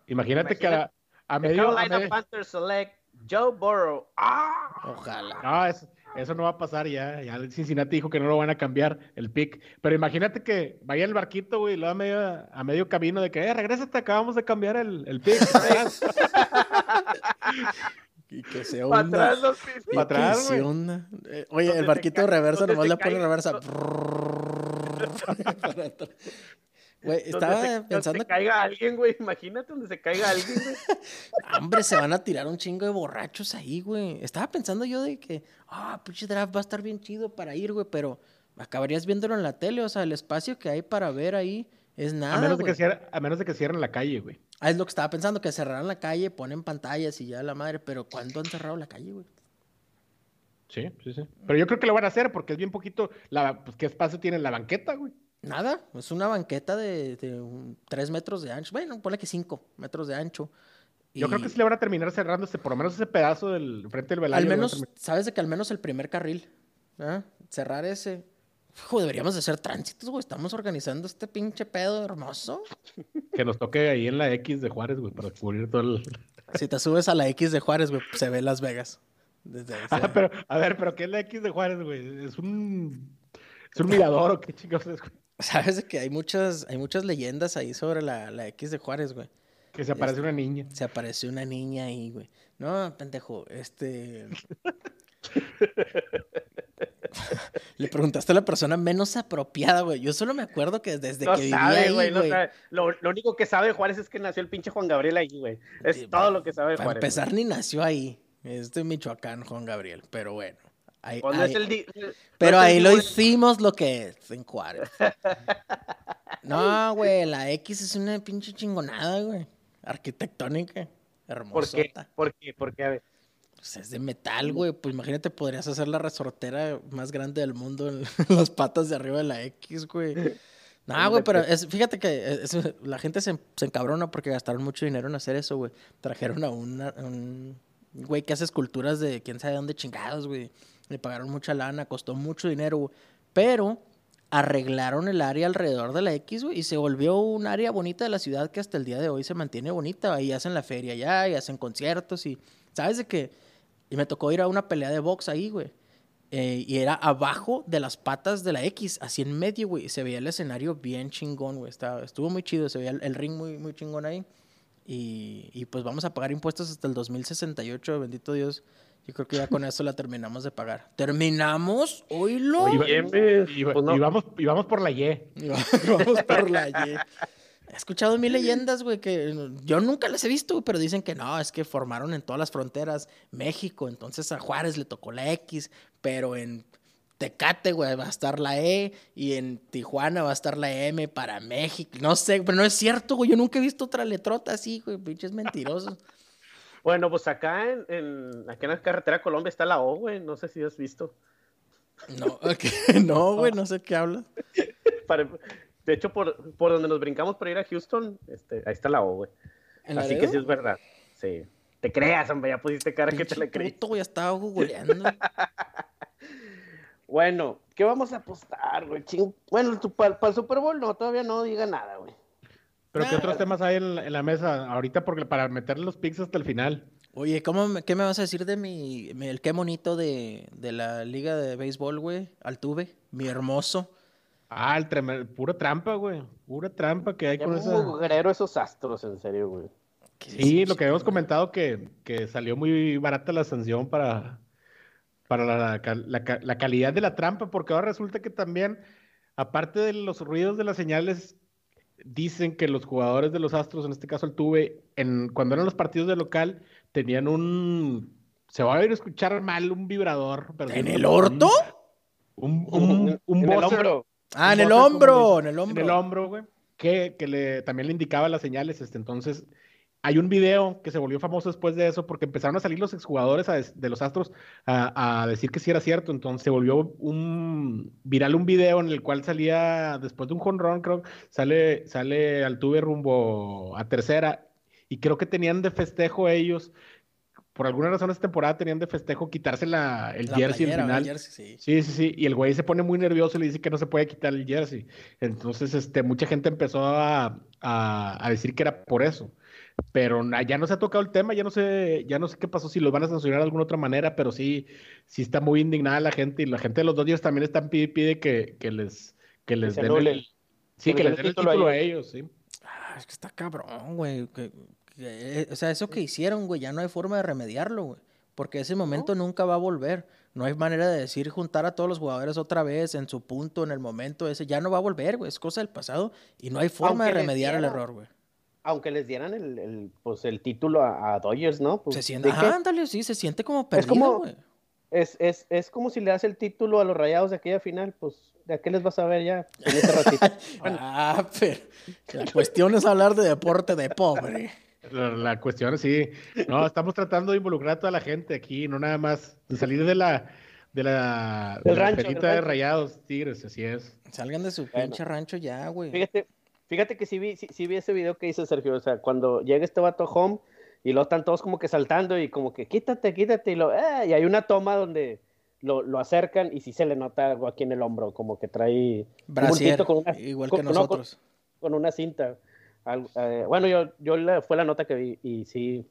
[SPEAKER 2] Imagínate que a, a medio, a
[SPEAKER 3] Carolina Panthers select Joe Burrow. ¡Ah!
[SPEAKER 1] Ojalá.
[SPEAKER 2] No, es- eso no va a pasar ya. Ya el Cincinnati dijo que no lo van a cambiar el pick. Pero imagínate que vaya el barquito, güey, y luego a medio, a medio camino de que, eh, regrésate, acabamos de cambiar el, el pick.
[SPEAKER 1] Y que se
[SPEAKER 3] Para
[SPEAKER 1] hunda.
[SPEAKER 3] atrás los
[SPEAKER 1] y
[SPEAKER 3] pipis.
[SPEAKER 2] pa' atrás,
[SPEAKER 1] que se
[SPEAKER 2] güey.
[SPEAKER 1] hunda. Eh, oye, el barquito de
[SPEAKER 3] ca-
[SPEAKER 1] reversa nomás le pone reversa. Para atrás. Güey,
[SPEAKER 3] Donde
[SPEAKER 1] estaba
[SPEAKER 3] se- donde
[SPEAKER 1] pensando
[SPEAKER 3] se caiga alguien, güey. Imagínate donde se caiga alguien, güey.
[SPEAKER 1] Hombre, se van a tirar un chingo de borrachos ahí, güey. Estaba pensando yo de que, ah, pinche draft va a estar bien chido para ir, güey, pero acabarías viéndolo en la tele, o sea, el espacio que hay para ver ahí es
[SPEAKER 2] a,
[SPEAKER 1] nada,
[SPEAKER 2] menos de
[SPEAKER 1] güey.
[SPEAKER 2] que cierren, a menos de que cierren la calle, güey.
[SPEAKER 1] Ah, es lo que estaba pensando, que cerraran la calle, ponen pantallas y ya la madre, pero ¿cuándo han cerrado la calle, güey?
[SPEAKER 2] Sí, sí, sí. Pero yo creo que lo van a hacer porque es bien poquito. La, pues, ¿Qué espacio tiene la banqueta, güey?
[SPEAKER 1] Nada, es una banqueta de, de un- tres metros de ancho, bueno, ponle que cinco metros de ancho.
[SPEAKER 2] Yo creo que sí le van a terminar cerrando ese, por lo menos ese pedazo del frente del velayo.
[SPEAKER 1] Al menos, sabes de que al menos el primer carril, ¿ah? cerrar ese. Hijo, deberíamos de hacer tránsitos, güey. Estamos organizando este pinche pedo hermoso.
[SPEAKER 2] Que nos toque ahí en la X de Juárez, güey, para cubrir todo el.
[SPEAKER 1] Si te subes a la X de Juárez, güey, se ve Las Vegas. Desde ahí,
[SPEAKER 2] Ah, pero, a ver, pero ¿qué es la X de Juárez, güey? ¿Es un. ¿Es un mirador o qué chingados es, güey?
[SPEAKER 1] Sabes que hay muchas, hay muchas leyendas ahí sobre la, la X de Juárez, güey.
[SPEAKER 2] Que se aparece una niña.
[SPEAKER 1] Se apareció una niña ahí, güey. No, pendejo, este. Le preguntaste a la persona menos apropiada, güey. Yo solo me acuerdo que desde
[SPEAKER 3] no
[SPEAKER 1] que vivía
[SPEAKER 3] sabe,
[SPEAKER 1] ahí,
[SPEAKER 3] güey. No
[SPEAKER 1] güey.
[SPEAKER 3] sabe. Lo, lo único que sabe Juárez es que nació el pinche Juan Gabriel ahí, güey. Es
[SPEAKER 1] Sí,
[SPEAKER 3] todo lo que sabe de
[SPEAKER 1] Para
[SPEAKER 3] Juárez.
[SPEAKER 1] empezar, ni nació ahí. Es de Michoacán, Juan Gabriel. Pero bueno. Ahí, ahí-
[SPEAKER 3] es el di- no
[SPEAKER 1] pero ahí lo hicimos lo que es en Juárez. No, güey, la X es una pinche chingonada, güey. Arquitectónica.
[SPEAKER 3] ¿Por qué? ¿Por qué? Porque, a ver.
[SPEAKER 1] Pues es de metal, güey. Pues imagínate, podrías hacer la resortera más grande del mundo en las patas de arriba de la X, güey. No, güey, pero es, fíjate que es- la gente se, se encabrona porque gastaron mucho dinero en hacer eso, güey. Trajeron a una- a un güey que hace esculturas de quién sabe dónde chingados, güey. Le pagaron mucha lana, costó mucho dinero. Pero arreglaron el área alrededor de la X, y se volvió un área bonita de la ciudad que hasta el día de hoy se mantiene bonita. Ahí hacen la feria allá, y hacen conciertos y, ¿sabes de qué? Y me tocó ir a una pelea de box ahí, güey. Eh, y era abajo de las patas de la X, así en medio, güey. Se veía el escenario bien chingón, güey. Estaba- Estuvo muy chido, se veía el, el ring muy, muy chingón ahí. Y, y pues vamos a pagar impuestos hasta el 2068, bendito Dios. Yo creo que ya con eso la terminamos de pagar. ¿Terminamos? ¿Oílo?
[SPEAKER 3] Bien,
[SPEAKER 2] Y,
[SPEAKER 3] pues no.
[SPEAKER 2] y vamos, y vamos por la Y.
[SPEAKER 1] Y va- Vamos por la Y. He escuchado mil leyendas, güey, que yo nunca las he visto, güey, pero dicen que no, es que formaron en todas las fronteras México, entonces a Juárez le tocó la X, pero en Tecate, güey, va a estar la E, y en Tijuana va a estar la M para México. No sé, pero no es cierto, güey, yo nunca he visto otra letrota así, güey, pinches mentirosos.
[SPEAKER 3] Bueno, pues acá en, en, acá en la carretera Colombia está la O, güey. No sé si has visto.
[SPEAKER 1] No, no, güey, no sé qué hablas.
[SPEAKER 3] Para- de hecho, por, por donde nos brincamos para ir a Houston, este, ahí está la O, güey.
[SPEAKER 1] ¿En
[SPEAKER 3] Así que sí es verdad. Sí. Te creas, hombre, ya pusiste cara que te la creí.
[SPEAKER 1] puto, güey, estaba googleando.
[SPEAKER 3] Bueno, ¿qué vamos a apostar, güey? Bueno, para el Super Bowl no, todavía no diga nada, güey.
[SPEAKER 2] Pero ¿qué otros temas hay en la, en la mesa ahorita? Porque para meter los picks hasta el final.
[SPEAKER 1] Oye, ¿cómo me- ¿qué me vas a decir de mi, mi- el qué bonito de, de la liga de béisbol, güey? Altuve, mi hermoso.
[SPEAKER 2] Ah, el tremendo, pura trampa, güey. Pura trampa que hay con esa.
[SPEAKER 3] mugrero esos astros, en serio, güey.
[SPEAKER 1] ¿Qué
[SPEAKER 2] Sí, lo que habíamos comentado que, que salió muy barata la sanción para, para la, la calidad de la trampa, porque ahora resulta que también, aparte de los ruidos de las señales, dicen que los jugadores de los Astros, en este caso el Tuve, en, cuando eran los partidos de local, tenían un, se va a ir a escuchar mal, un vibrador. pero
[SPEAKER 1] ¿En el
[SPEAKER 2] un-
[SPEAKER 1] orto?
[SPEAKER 2] Un, un, un
[SPEAKER 3] en el
[SPEAKER 2] buzzer
[SPEAKER 3] hombro.
[SPEAKER 1] Ah, en
[SPEAKER 2] un
[SPEAKER 1] el hombro, en el hombro.
[SPEAKER 2] en el hombro, güey, que, que le, también le indicaba las señales. Este, entonces, hay un video que se volvió famoso después de eso porque empezaron a salir los exjugadores a des- de los Astros a, a decir que sí era cierto. Entonces, se volvió un viral un video en el cual salía, después de un jonrón, creo, sale, sale Altuve rumbo a tercera y creo que tenían de festejo ellos. Por alguna razón esta temporada tenían de festejo quitarse la, el
[SPEAKER 1] La
[SPEAKER 2] jersey
[SPEAKER 1] playera,
[SPEAKER 2] al final.
[SPEAKER 1] jersey, sí.
[SPEAKER 2] Sí, sí, sí. Y el güey se pone muy nervioso y le dice que no se puede quitar el jersey. Entonces, este, mucha gente empezó a, a- a decir que era por eso. Pero ya no se ha tocado el tema, ya no sé, ya no sé qué pasó, si los van a sancionar de alguna otra manera, pero sí, sí está muy indignada la gente y la gente de los Dodgers también están pide, pide que, que les, que les den
[SPEAKER 3] anule.
[SPEAKER 2] el, sí,
[SPEAKER 3] Que
[SPEAKER 2] que
[SPEAKER 3] les den
[SPEAKER 2] el título a ellos, sí.
[SPEAKER 1] Ah, es que está cabrón, güey. que- que- o sea, eso que hicieron, güey, ya no hay forma de remediarlo, güey. Porque ese momento nunca va a volver. No hay manera de decir juntar a todos los jugadores otra vez en su punto, en el momento ese. Ya no va a volver, güey. Es cosa del pasado y no hay forma
[SPEAKER 3] Aunque
[SPEAKER 1] de remediar el error, güey.
[SPEAKER 3] Aunque les dieran el, el, pues, el título a, a Dodgers, ¿no? Pues,
[SPEAKER 1] Se siente, ajá, ándale, sí, se siente como perdido,
[SPEAKER 3] como-
[SPEAKER 1] güey.
[SPEAKER 3] Es, es, es como si le das el título a los rayados de aquella final, pues, ¿de qué les vas a ver ya en este ratito?
[SPEAKER 1] Ah, pero la cuestión es hablar de deporte de pobre.
[SPEAKER 2] La, la cuestión es sí, no, estamos tratando de involucrar a toda la gente aquí, no nada más de salir de la, de la, de la
[SPEAKER 3] rancho,
[SPEAKER 2] de rayados, tigres, así es.
[SPEAKER 1] Salgan de su
[SPEAKER 3] Bueno.
[SPEAKER 1] pinche rancho ya, güey.
[SPEAKER 3] Fíjate, fíjate que sí vi, sí, sí vi ese video que hizo Sergio, o sea, cuando llega este vato home y luego están todos como que saltando y como que quítate, quítate, y, lo, "Eh", y hay una toma donde lo, lo acercan y sí se le nota algo aquí en el hombro, como que trae un
[SPEAKER 1] Brasier,
[SPEAKER 3] bultito con una,
[SPEAKER 1] igual
[SPEAKER 3] con-
[SPEAKER 1] que
[SPEAKER 3] no, con-
[SPEAKER 1] nosotros.
[SPEAKER 3] con una cinta. Algo- eh, bueno, yo, yo la- fue la nota que vi y sí,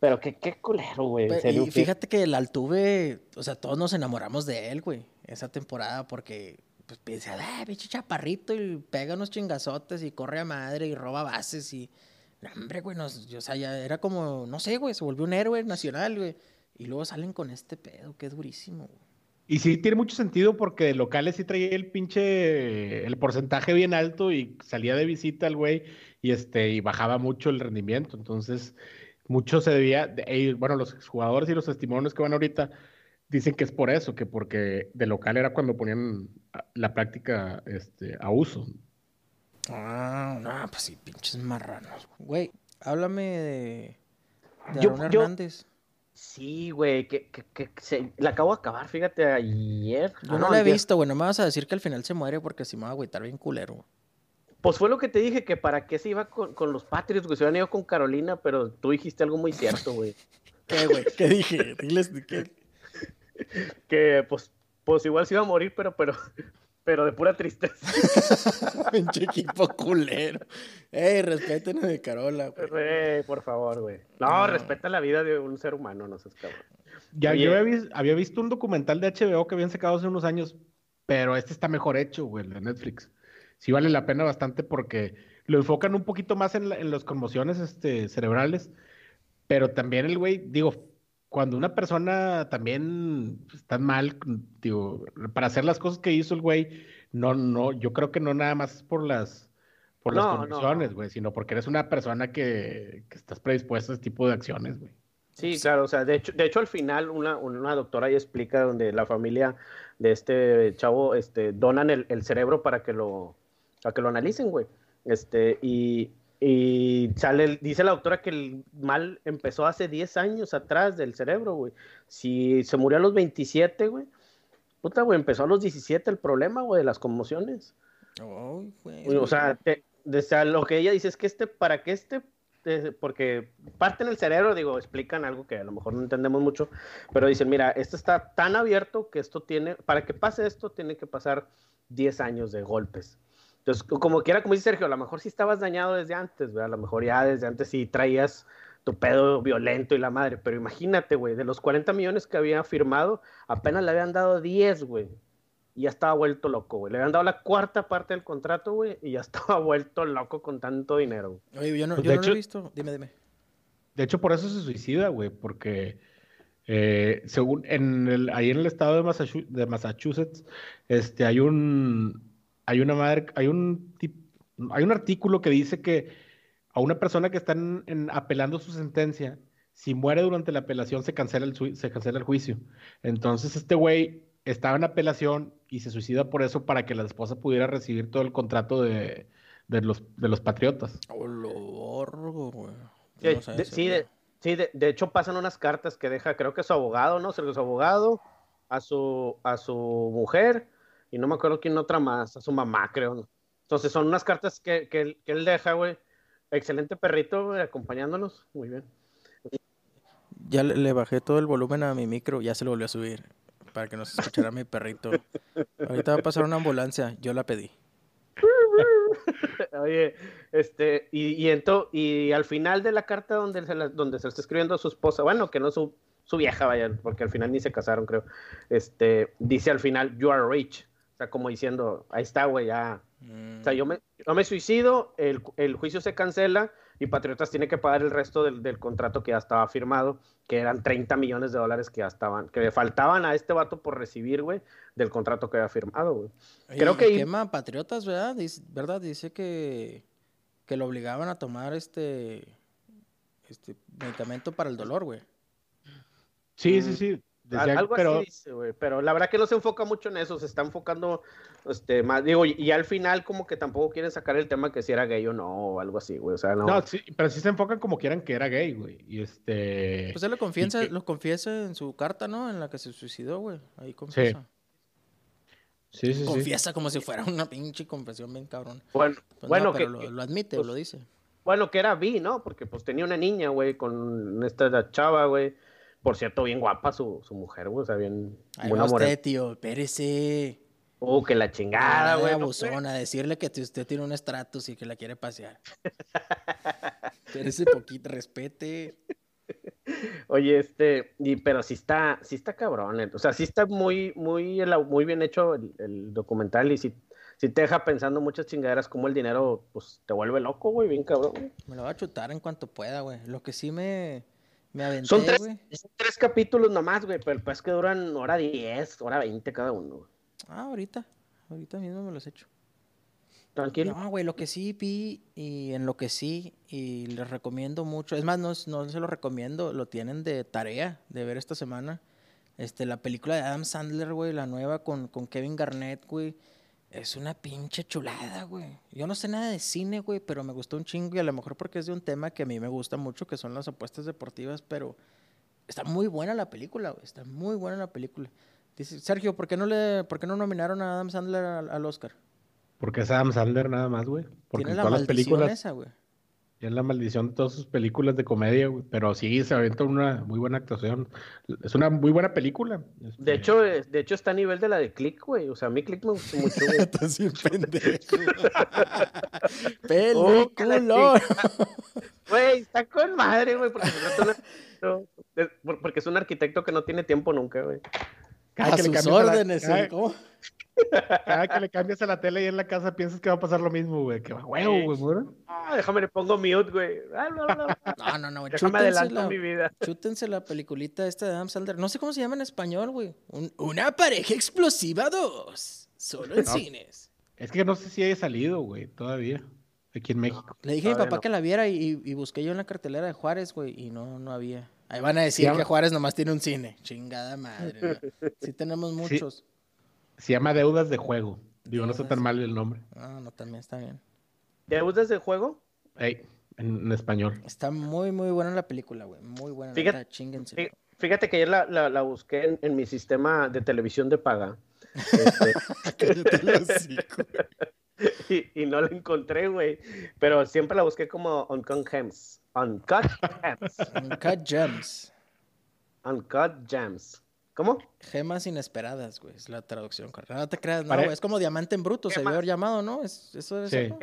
[SPEAKER 3] pero qué, qué culero, güey,
[SPEAKER 1] Y fíjate que el Altuve, o sea, todos nos enamoramos de él, güey, esa temporada, porque pues piensa, ah, pinche chaparrito y pega unos chingazotes y corre a madre y roba bases y. No, hombre, güey, o sea, ya era como, no sé, güey, se volvió un héroe nacional, güey. Y luego salen con este pedo, que es durísimo, güey.
[SPEAKER 2] Y sí tiene mucho sentido porque de locales sí traía el pinche, el porcentaje bien alto y salía de visita el güey y este, y bajaba mucho el rendimiento. Entonces, mucho se debía, de- bueno, los jugadores y los testimonios que van ahorita dicen que es por eso, que porque de local era cuando ponían la práctica este, a uso.
[SPEAKER 1] Ah, no, pues sí, pinches marranos. Güey, háblame de, de
[SPEAKER 3] Yo-
[SPEAKER 1] Aaron
[SPEAKER 3] yo-
[SPEAKER 1] Hernández.
[SPEAKER 3] Sí, güey, que, que, que se- la acabo de acabar, fíjate, ayer.
[SPEAKER 1] Yo
[SPEAKER 3] Ah,
[SPEAKER 1] no la he visto, güey, no me vas a decir que al final se muere porque si me va a agüitar bien culero. güey.
[SPEAKER 3] Pues fue lo que te dije, que para qué se iba con, con los Patriots, güey, se hubieran ido con Carolina, pero tú dijiste algo muy cierto, güey.
[SPEAKER 1] ¿Qué, güey? ¿Qué dije? Diles qué.
[SPEAKER 3] que pues, pues igual se iba a morir, pero, pero, pero de pura tristeza.
[SPEAKER 1] Pinche equipo culero. Ey, respeten a de Carola, güey.
[SPEAKER 3] Por favor, güey. No,
[SPEAKER 1] No.
[SPEAKER 3] respeta la vida de un ser humano, no seas cabrón.
[SPEAKER 2] Ya,
[SPEAKER 3] Oye.
[SPEAKER 2] yo había, vis- había visto un documental de HBO que habían sacado hace unos años, pero este está mejor hecho, güey, el de Netflix. Sí vale la pena bastante porque lo enfocan un poquito más en, la- en las conmociones este, cerebrales, pero también el güey, digo, cuando una persona también está mal, digo, para hacer las cosas que hizo el güey, no, no, yo creo que no nada más por las, por las
[SPEAKER 3] No,
[SPEAKER 2] condiciones, güey, sino porque eres una persona que, que estás predispuesta a ese tipo de acciones, güey.
[SPEAKER 3] Sí, claro, o sea, de hecho, de hecho al final una, una doctora ahí explica donde la familia de este chavo este, donan el, el cerebro para que lo, para que lo analicen, güey. Este, y, y sale, dice la doctora que el mal empezó hace 10 años atrás del cerebro, güey. Si se murió a los 27, güey, puta, güey, empezó a los 17 el problema, güey, de las conmociones.
[SPEAKER 1] Güey.
[SPEAKER 3] O sea, te- o sea, lo que ella dice es que este, para que este, porque parte en el cerebro, digo, explican algo que a lo mejor no entendemos mucho, pero dicen, mira, esto está tan abierto que esto tiene, para que pase esto, tiene que pasar 10 años de golpes. Entonces, co- como quiera, como dice Sergio, a lo mejor sí estabas dañado desde antes, ¿verdad? A lo mejor ya desde antes sí traías tu pedo violento y la madre. Pero imagínate, güey, de los 40 millones que había firmado, apenas le habían dado 10, güey. Y ya estaba vuelto loco, güey. Le habían dado la cuarta parte del contrato, güey, y ya estaba vuelto loco con tanto dinero.
[SPEAKER 1] Oye, yo no,
[SPEAKER 2] Pues,
[SPEAKER 1] yo no lo he visto. Dime, dime.
[SPEAKER 2] De hecho, por eso se suicida, güey, porque eh, según en el, ahí en el estado de Massachu- de Massachusetts, este, hay un, hay una madre, hay un, tip- hay un artículo que dice que a una persona que están en- apelando su sentencia, si muere durante la apelación se cancela el, sui- se cancela el juicio. Entonces este güey estaba en apelación y se suicida por eso para que la esposa pudiera recibir todo el contrato de, de los, de los patriotas.
[SPEAKER 1] Oh, lo borgo, güey.
[SPEAKER 3] Sí,
[SPEAKER 1] Yo no sabía
[SPEAKER 3] de,
[SPEAKER 1] ese
[SPEAKER 3] sí, de, sí, de, de hecho pasan unas cartas que deja, creo que su abogado, ¿no? Su abogado, a su, a su mujer, y no me acuerdo quién otra más, a su mamá, creo. ¿no? Entonces son unas cartas que, que, él, que él deja, güey. Excelente perrito, güey, acompañándonos. Muy bien.
[SPEAKER 1] Ya le, le bajé todo el volumen a mi micro, ya se lo volvió a subir para que no se escuchara mi perrito. Ahorita va a pasar una ambulancia, yo la pedí.
[SPEAKER 3] Oye, este, y, y, ento- y al final de la carta donde se, la- donde se está escribiendo a su esposa, bueno, que no su, su vieja, vaya, porque al final ni se casaron, creo, este, dice al final, you are rich. O sea, como diciendo, ahí está, güey, ya. O sea, yo me, yo me suicido, el, el juicio se cancela y Patriotas tiene que pagar el resto del, del contrato que ya estaba firmado, que eran 30 millones de dólares que ya estaban, que le faltaban a este vato por recibir, güey, del contrato que había firmado, güey. Creo que-
[SPEAKER 1] quema patriotas, ¿verdad? Dice, ¿verdad? Dice que, que lo obligaban a tomar este, este medicamento para el dolor, güey.
[SPEAKER 2] Sí,
[SPEAKER 3] Mm.
[SPEAKER 2] sí, sí. Decía-
[SPEAKER 3] algo
[SPEAKER 2] pero
[SPEAKER 3] así dice, güey. Pero la verdad que no se enfoca mucho en eso, se está enfocando este, más, digo, y, y al final como que tampoco quieren sacar el tema que si era gay o no, o algo así, güey. O sea, no.
[SPEAKER 2] No, sí, pero sí se enfocan como quieran que era gay, güey. Y este.
[SPEAKER 1] Pues él lo confiesa,
[SPEAKER 2] que-
[SPEAKER 1] lo confiesa en su carta, ¿no? En la que se suicidó, güey. Ahí confiesa.
[SPEAKER 2] Sí, sí, sí.
[SPEAKER 1] Confiesa como si fuera una pinche confesión bien cabrón.
[SPEAKER 3] bueno,
[SPEAKER 1] Pues
[SPEAKER 3] bueno,
[SPEAKER 1] no,
[SPEAKER 3] que,
[SPEAKER 1] pero lo, lo admite,
[SPEAKER 3] pues,
[SPEAKER 1] lo dice.
[SPEAKER 3] bueno, que era bi, ¿no? Porque pues tenía una niña, güey, con esta chava, güey. Por cierto, bien guapa su, su mujer, güey. O sea, bien
[SPEAKER 1] Ahí
[SPEAKER 3] buena
[SPEAKER 1] usted, tío, espérese.
[SPEAKER 3] Uh, que la chingada, güey.
[SPEAKER 1] abusona, decirle que usted tiene un estratus y que la quiere pasear. Espérese poquito, respete.
[SPEAKER 3] Oye, este, y, pero sí está, sí está cabrón, eh, o sea, sí está muy, muy, muy bien hecho el, el documental y sí, sí te deja pensando muchas chingaderas como el dinero, pues, te vuelve loco, güey, bien cabrón. güey.
[SPEAKER 1] Me lo va a chutar en cuanto pueda, güey. Lo que sí me, me aventé,
[SPEAKER 3] Son tres, son tres capítulos nomás, güey, pero pues que duran hora diez, hora veinte cada uno, güey.
[SPEAKER 1] Ah, ahorita. Ahorita mismo me los echo.
[SPEAKER 3] Tranquilo.
[SPEAKER 1] No, güey, lo que sí vi y en lo que sí, y les recomiendo mucho. Es más, no, no se lo recomiendo, lo tienen de tarea de ver esta semana. Este, la película de Adam Sandler, güey, la nueva con, con Kevin Garnett, güey. Es una pinche chulada, güey. Yo no sé nada de cine, güey, pero me gustó un chingo y a lo mejor porque es de un tema que a mí me gusta mucho, que son las apuestas deportivas, pero está muy buena la película, güey. Está muy buena la película. Dice, Sergio, ¿por qué no le, por qué no nominaron a Adam Sandler al, al Oscar?
[SPEAKER 2] Porque es Adam Sandler nada más, güey. Porque
[SPEAKER 1] Tiene
[SPEAKER 2] en
[SPEAKER 1] la
[SPEAKER 2] todas las
[SPEAKER 1] maldición
[SPEAKER 2] películas.
[SPEAKER 1] esa, güey.
[SPEAKER 2] Es la maldición de todas sus películas de comedia, güey. Pero sí, se avienta una muy buena actuación. Es una muy buena película. Este,
[SPEAKER 3] De hecho, de hecho está a nivel de la de Click, güey, o sea, a mí Click me gustó mucho.
[SPEAKER 1] Estás bien pendejo.
[SPEAKER 3] Oh, que la
[SPEAKER 1] Peliculón.
[SPEAKER 3] Güey, está con madre, güey, porque, por- porque es un arquitecto que no tiene tiempo nunca, güey.
[SPEAKER 2] Cada
[SPEAKER 1] A
[SPEAKER 2] que le
[SPEAKER 1] sus
[SPEAKER 2] cambias a la-
[SPEAKER 1] órdenes.
[SPEAKER 2] cada-
[SPEAKER 1] ¿eh? ¿Cómo?
[SPEAKER 2] Cada que le cambias a la tele y en la casa piensas que va a pasar lo mismo, güey. Que va huevo, güey.
[SPEAKER 3] Ah, déjame le pongo mute, güey. Ah, no, no, no.
[SPEAKER 1] No, no.
[SPEAKER 3] Déjame
[SPEAKER 1] chútense
[SPEAKER 3] adelanto
[SPEAKER 1] la,
[SPEAKER 3] mi vida.
[SPEAKER 1] chútense la peliculita esta de Adam Sandler. No sé cómo se llama en español, güey. Un- una pareja explosiva 2. Solo en
[SPEAKER 2] No.
[SPEAKER 1] cines.
[SPEAKER 2] Es que no sé si haya salido, güey, todavía. Aquí en México.
[SPEAKER 1] Le dije a mi papá
[SPEAKER 3] no.
[SPEAKER 1] que la viera y, y busqué yo en la cartelera de Juárez, güey, y no, no había. Ahí van a decir
[SPEAKER 2] llama-
[SPEAKER 1] que Juárez nomás tiene un cine. Chingada madre. ¿no? Sí tenemos muchos.
[SPEAKER 2] Se llama Deudas de Juego. Digo, no está tan mal el nombre.
[SPEAKER 1] Ah, no, también está bien.
[SPEAKER 3] ¿Deudas de juego?
[SPEAKER 2] Ey, en, en español.
[SPEAKER 1] Está muy, muy buena la película, güey. Muy buena.
[SPEAKER 3] Fíjate- que ayer la, la, la busqué en, en mi sistema de televisión de paga. Este. Y, y no la encontré, güey. Pero siempre la busqué como Uncut Gems. Uncut Gems.
[SPEAKER 1] Uncut Gems.
[SPEAKER 3] Uncut Gems. ¿Cómo?
[SPEAKER 1] Gemas inesperadas, güey. Es la traducción correcta. No te creas, no,
[SPEAKER 2] Pare-
[SPEAKER 1] güey. Es como diamante en bruto, se
[SPEAKER 3] Gemas.
[SPEAKER 1] debe haber llamado, ¿no? Es, eso
[SPEAKER 2] Sí.
[SPEAKER 1] ¿no?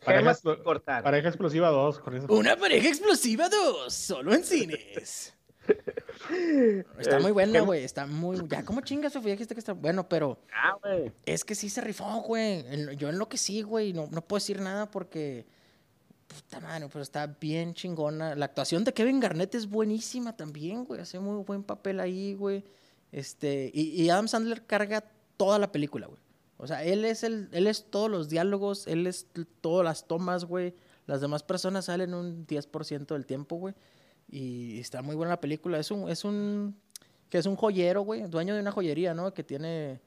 [SPEAKER 3] Gemas cortar.
[SPEAKER 2] Pareja explosiva 2 con eso.
[SPEAKER 1] Una pareja explosiva 2, solo en cines. Está muy buena, güey. Está muy. Ya, ¿cómo chingas, Sofía? Dijiste que está bueno, pero
[SPEAKER 3] Ah, güey.
[SPEAKER 1] es que sí se rifó, güey. Yo en lo que sí, güey. No, no puedo decir nada porque. Puta madre, pero está bien chingona. La actuación de Kevin Garnett es buenísima también, güey. Hace muy buen papel ahí, güey. Este. Y, y Adam Sandler carga toda la película, güey. O sea, él es el, él es todos los diálogos, él es todas las tomas, güey. Las demás personas salen un 10% del tiempo, güey. Y está muy buena la película. Es un, es un, que es un joyero, güey, dueño de una joyería, ¿no? Que tiene,